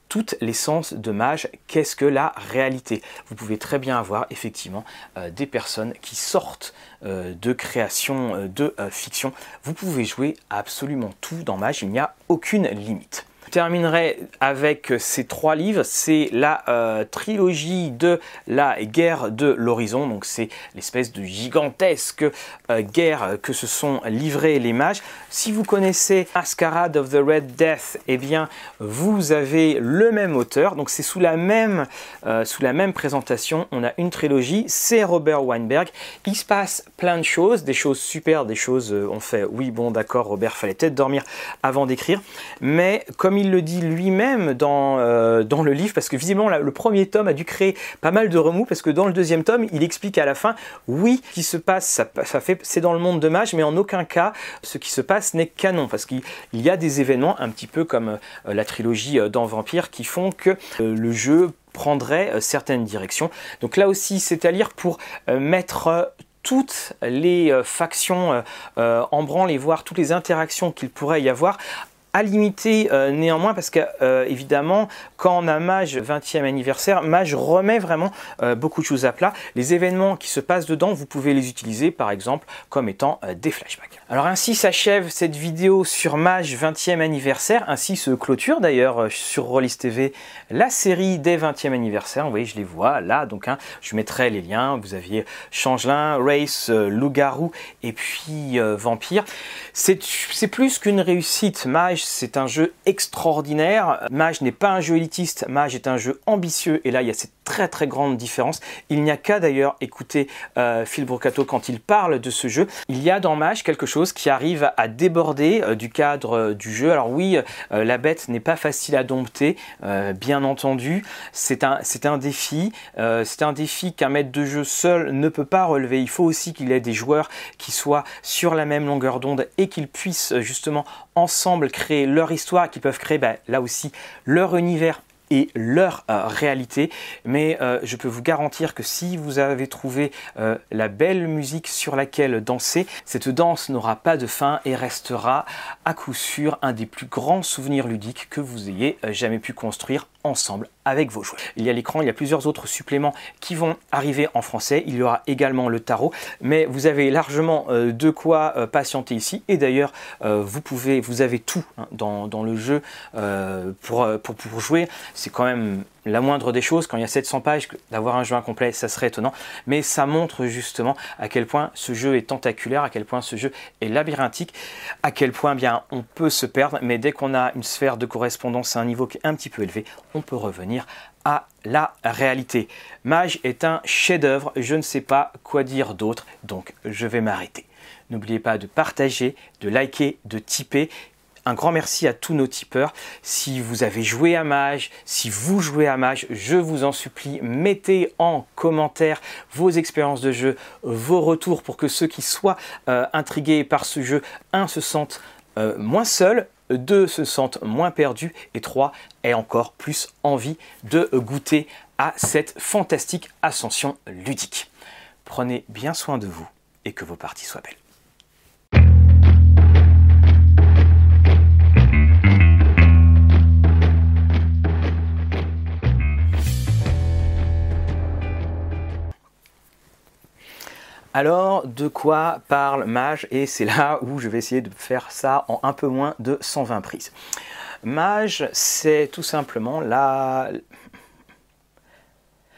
toute l'essence de mage, qu'est-ce que la réalité? Vous pouvez très bien avoir effectivement euh, des personnes qui sortent euh, de création de fiction. Vous pouvez jouer absolument tout dans mage, il n'y a aucune limite terminerai avec ces trois livres. C'est la euh, trilogie de la guerre de l'horizon. Donc c'est l'espèce de gigantesque euh, guerre que se sont livrés les mages. Si vous connaissez Masquerade of the Red Death, eh bien vous avez le même auteur. Donc c'est sous la même euh, sous la même présentation. On a une trilogie. C'est Robert Weinberg. Il se passe plein de choses, des choses super, des choses on fait. Oui bon d'accord Robert, fallait peut-être dormir avant d'écrire. Mais comme il le dit lui-même dans, euh, dans le livre, parce que visiblement le premier tome a dû créer pas mal de remous, parce que dans le deuxième tome, il explique à la fin, oui, ce qui se passe, ça, fait, c'est dans le monde de Mage, mais en aucun cas, ce qui se passe n'est canon, parce qu'il y a des événements, un petit peu comme euh, la trilogie euh, dans Vampire, qui font que le jeu prendrait certaines directions. Donc là aussi, c'est à lire pour mettre toutes les factions en branle et voir toutes les interactions qu'il pourrait y avoir à limiter euh, néanmoins parce que euh, évidemment quand on a Mage 20e anniversaire, Mage remet vraiment euh, beaucoup de choses à plat. Les événements qui se passent dedans, vous pouvez les utiliser par exemple comme étant des flashbacks. Alors ainsi s'achève cette vidéo sur Mage 20e anniversaire, ainsi se clôture d'ailleurs sur Rollis TV la série des 20e anniversaire. Vous voyez, je les vois là, donc hein, je mettrai les liens. Vous aviez Changelin, Race, Loup-garou et puis Vampire. C'est plus qu'une réussite. Mage c'est un jeu extraordinaire. Mage n'est pas un jeu élitiste, Mage est un jeu ambitieux et là il y a cette très très grande différence. Il n'y a qu'à d'ailleurs écouter euh, Phil Brocato quand il parle de ce jeu. Il y a dans Mage quelque chose qui arrive à déborder euh, du cadre euh, du jeu. Alors oui, la bête n'est pas facile à dompter, bien entendu. C'est un, défi. c'est un défi qu'un maître de jeu seul ne peut pas relever. Il faut aussi qu'il ait des joueurs qui soient sur la même longueur d'onde et qu'ils puissent justement ensemble créer leur histoire, qui peuvent créer ben, là aussi leur univers leur euh, réalité. Mais euh, je peux vous garantir que si vous avez trouvé euh, la belle musique sur laquelle danser, cette danse n'aura pas de fin et restera à coup sûr un des plus grands souvenirs ludiques que vous ayez jamais pu construire ensemble avec vos joueurs. Il y a l'écran, il y a plusieurs autres suppléments qui vont arriver en français. Il y aura également le tarot, mais vous avez largement de quoi patienter ici. Et d'ailleurs, vous pouvez, vous avez tout hein, dans, le jeu pour, pour, pour jouer c'est quand même la moindre des choses. Quand il y a 700 pages, d'avoir un jeu incomplet, ça serait étonnant. Mais ça montre justement à quel point ce jeu est tentaculaire, à quel point ce jeu est labyrinthique, à quel point bien on peut se perdre. Mais dès qu'on a une sphère de correspondance à un niveau qui est un petit peu élevé, on peut revenir à la réalité. Mage est un chef-d'œuvre. Je ne sais pas quoi dire d'autre, donc je vais m'arrêter. N'oubliez pas de partager, de liker, de tiper un grand merci à tous nos tipeurs. Si vous avez joué à Mage, si vous jouez à Mage, je vous en supplie, mettez en commentaire vos expériences de jeu, vos retours pour que ceux qui soient euh, intrigués par ce jeu, un, se sentent euh, moins seuls, deux, se sentent moins perdus, et trois, aient encore plus envie de goûter à cette fantastique ascension ludique. Prenez bien soin de vous et que vos parties soient belles. Alors, de quoi parle Mage Et c'est là où je vais essayer de faire ça en un peu moins de 120 prises. Mage, c'est tout simplement la,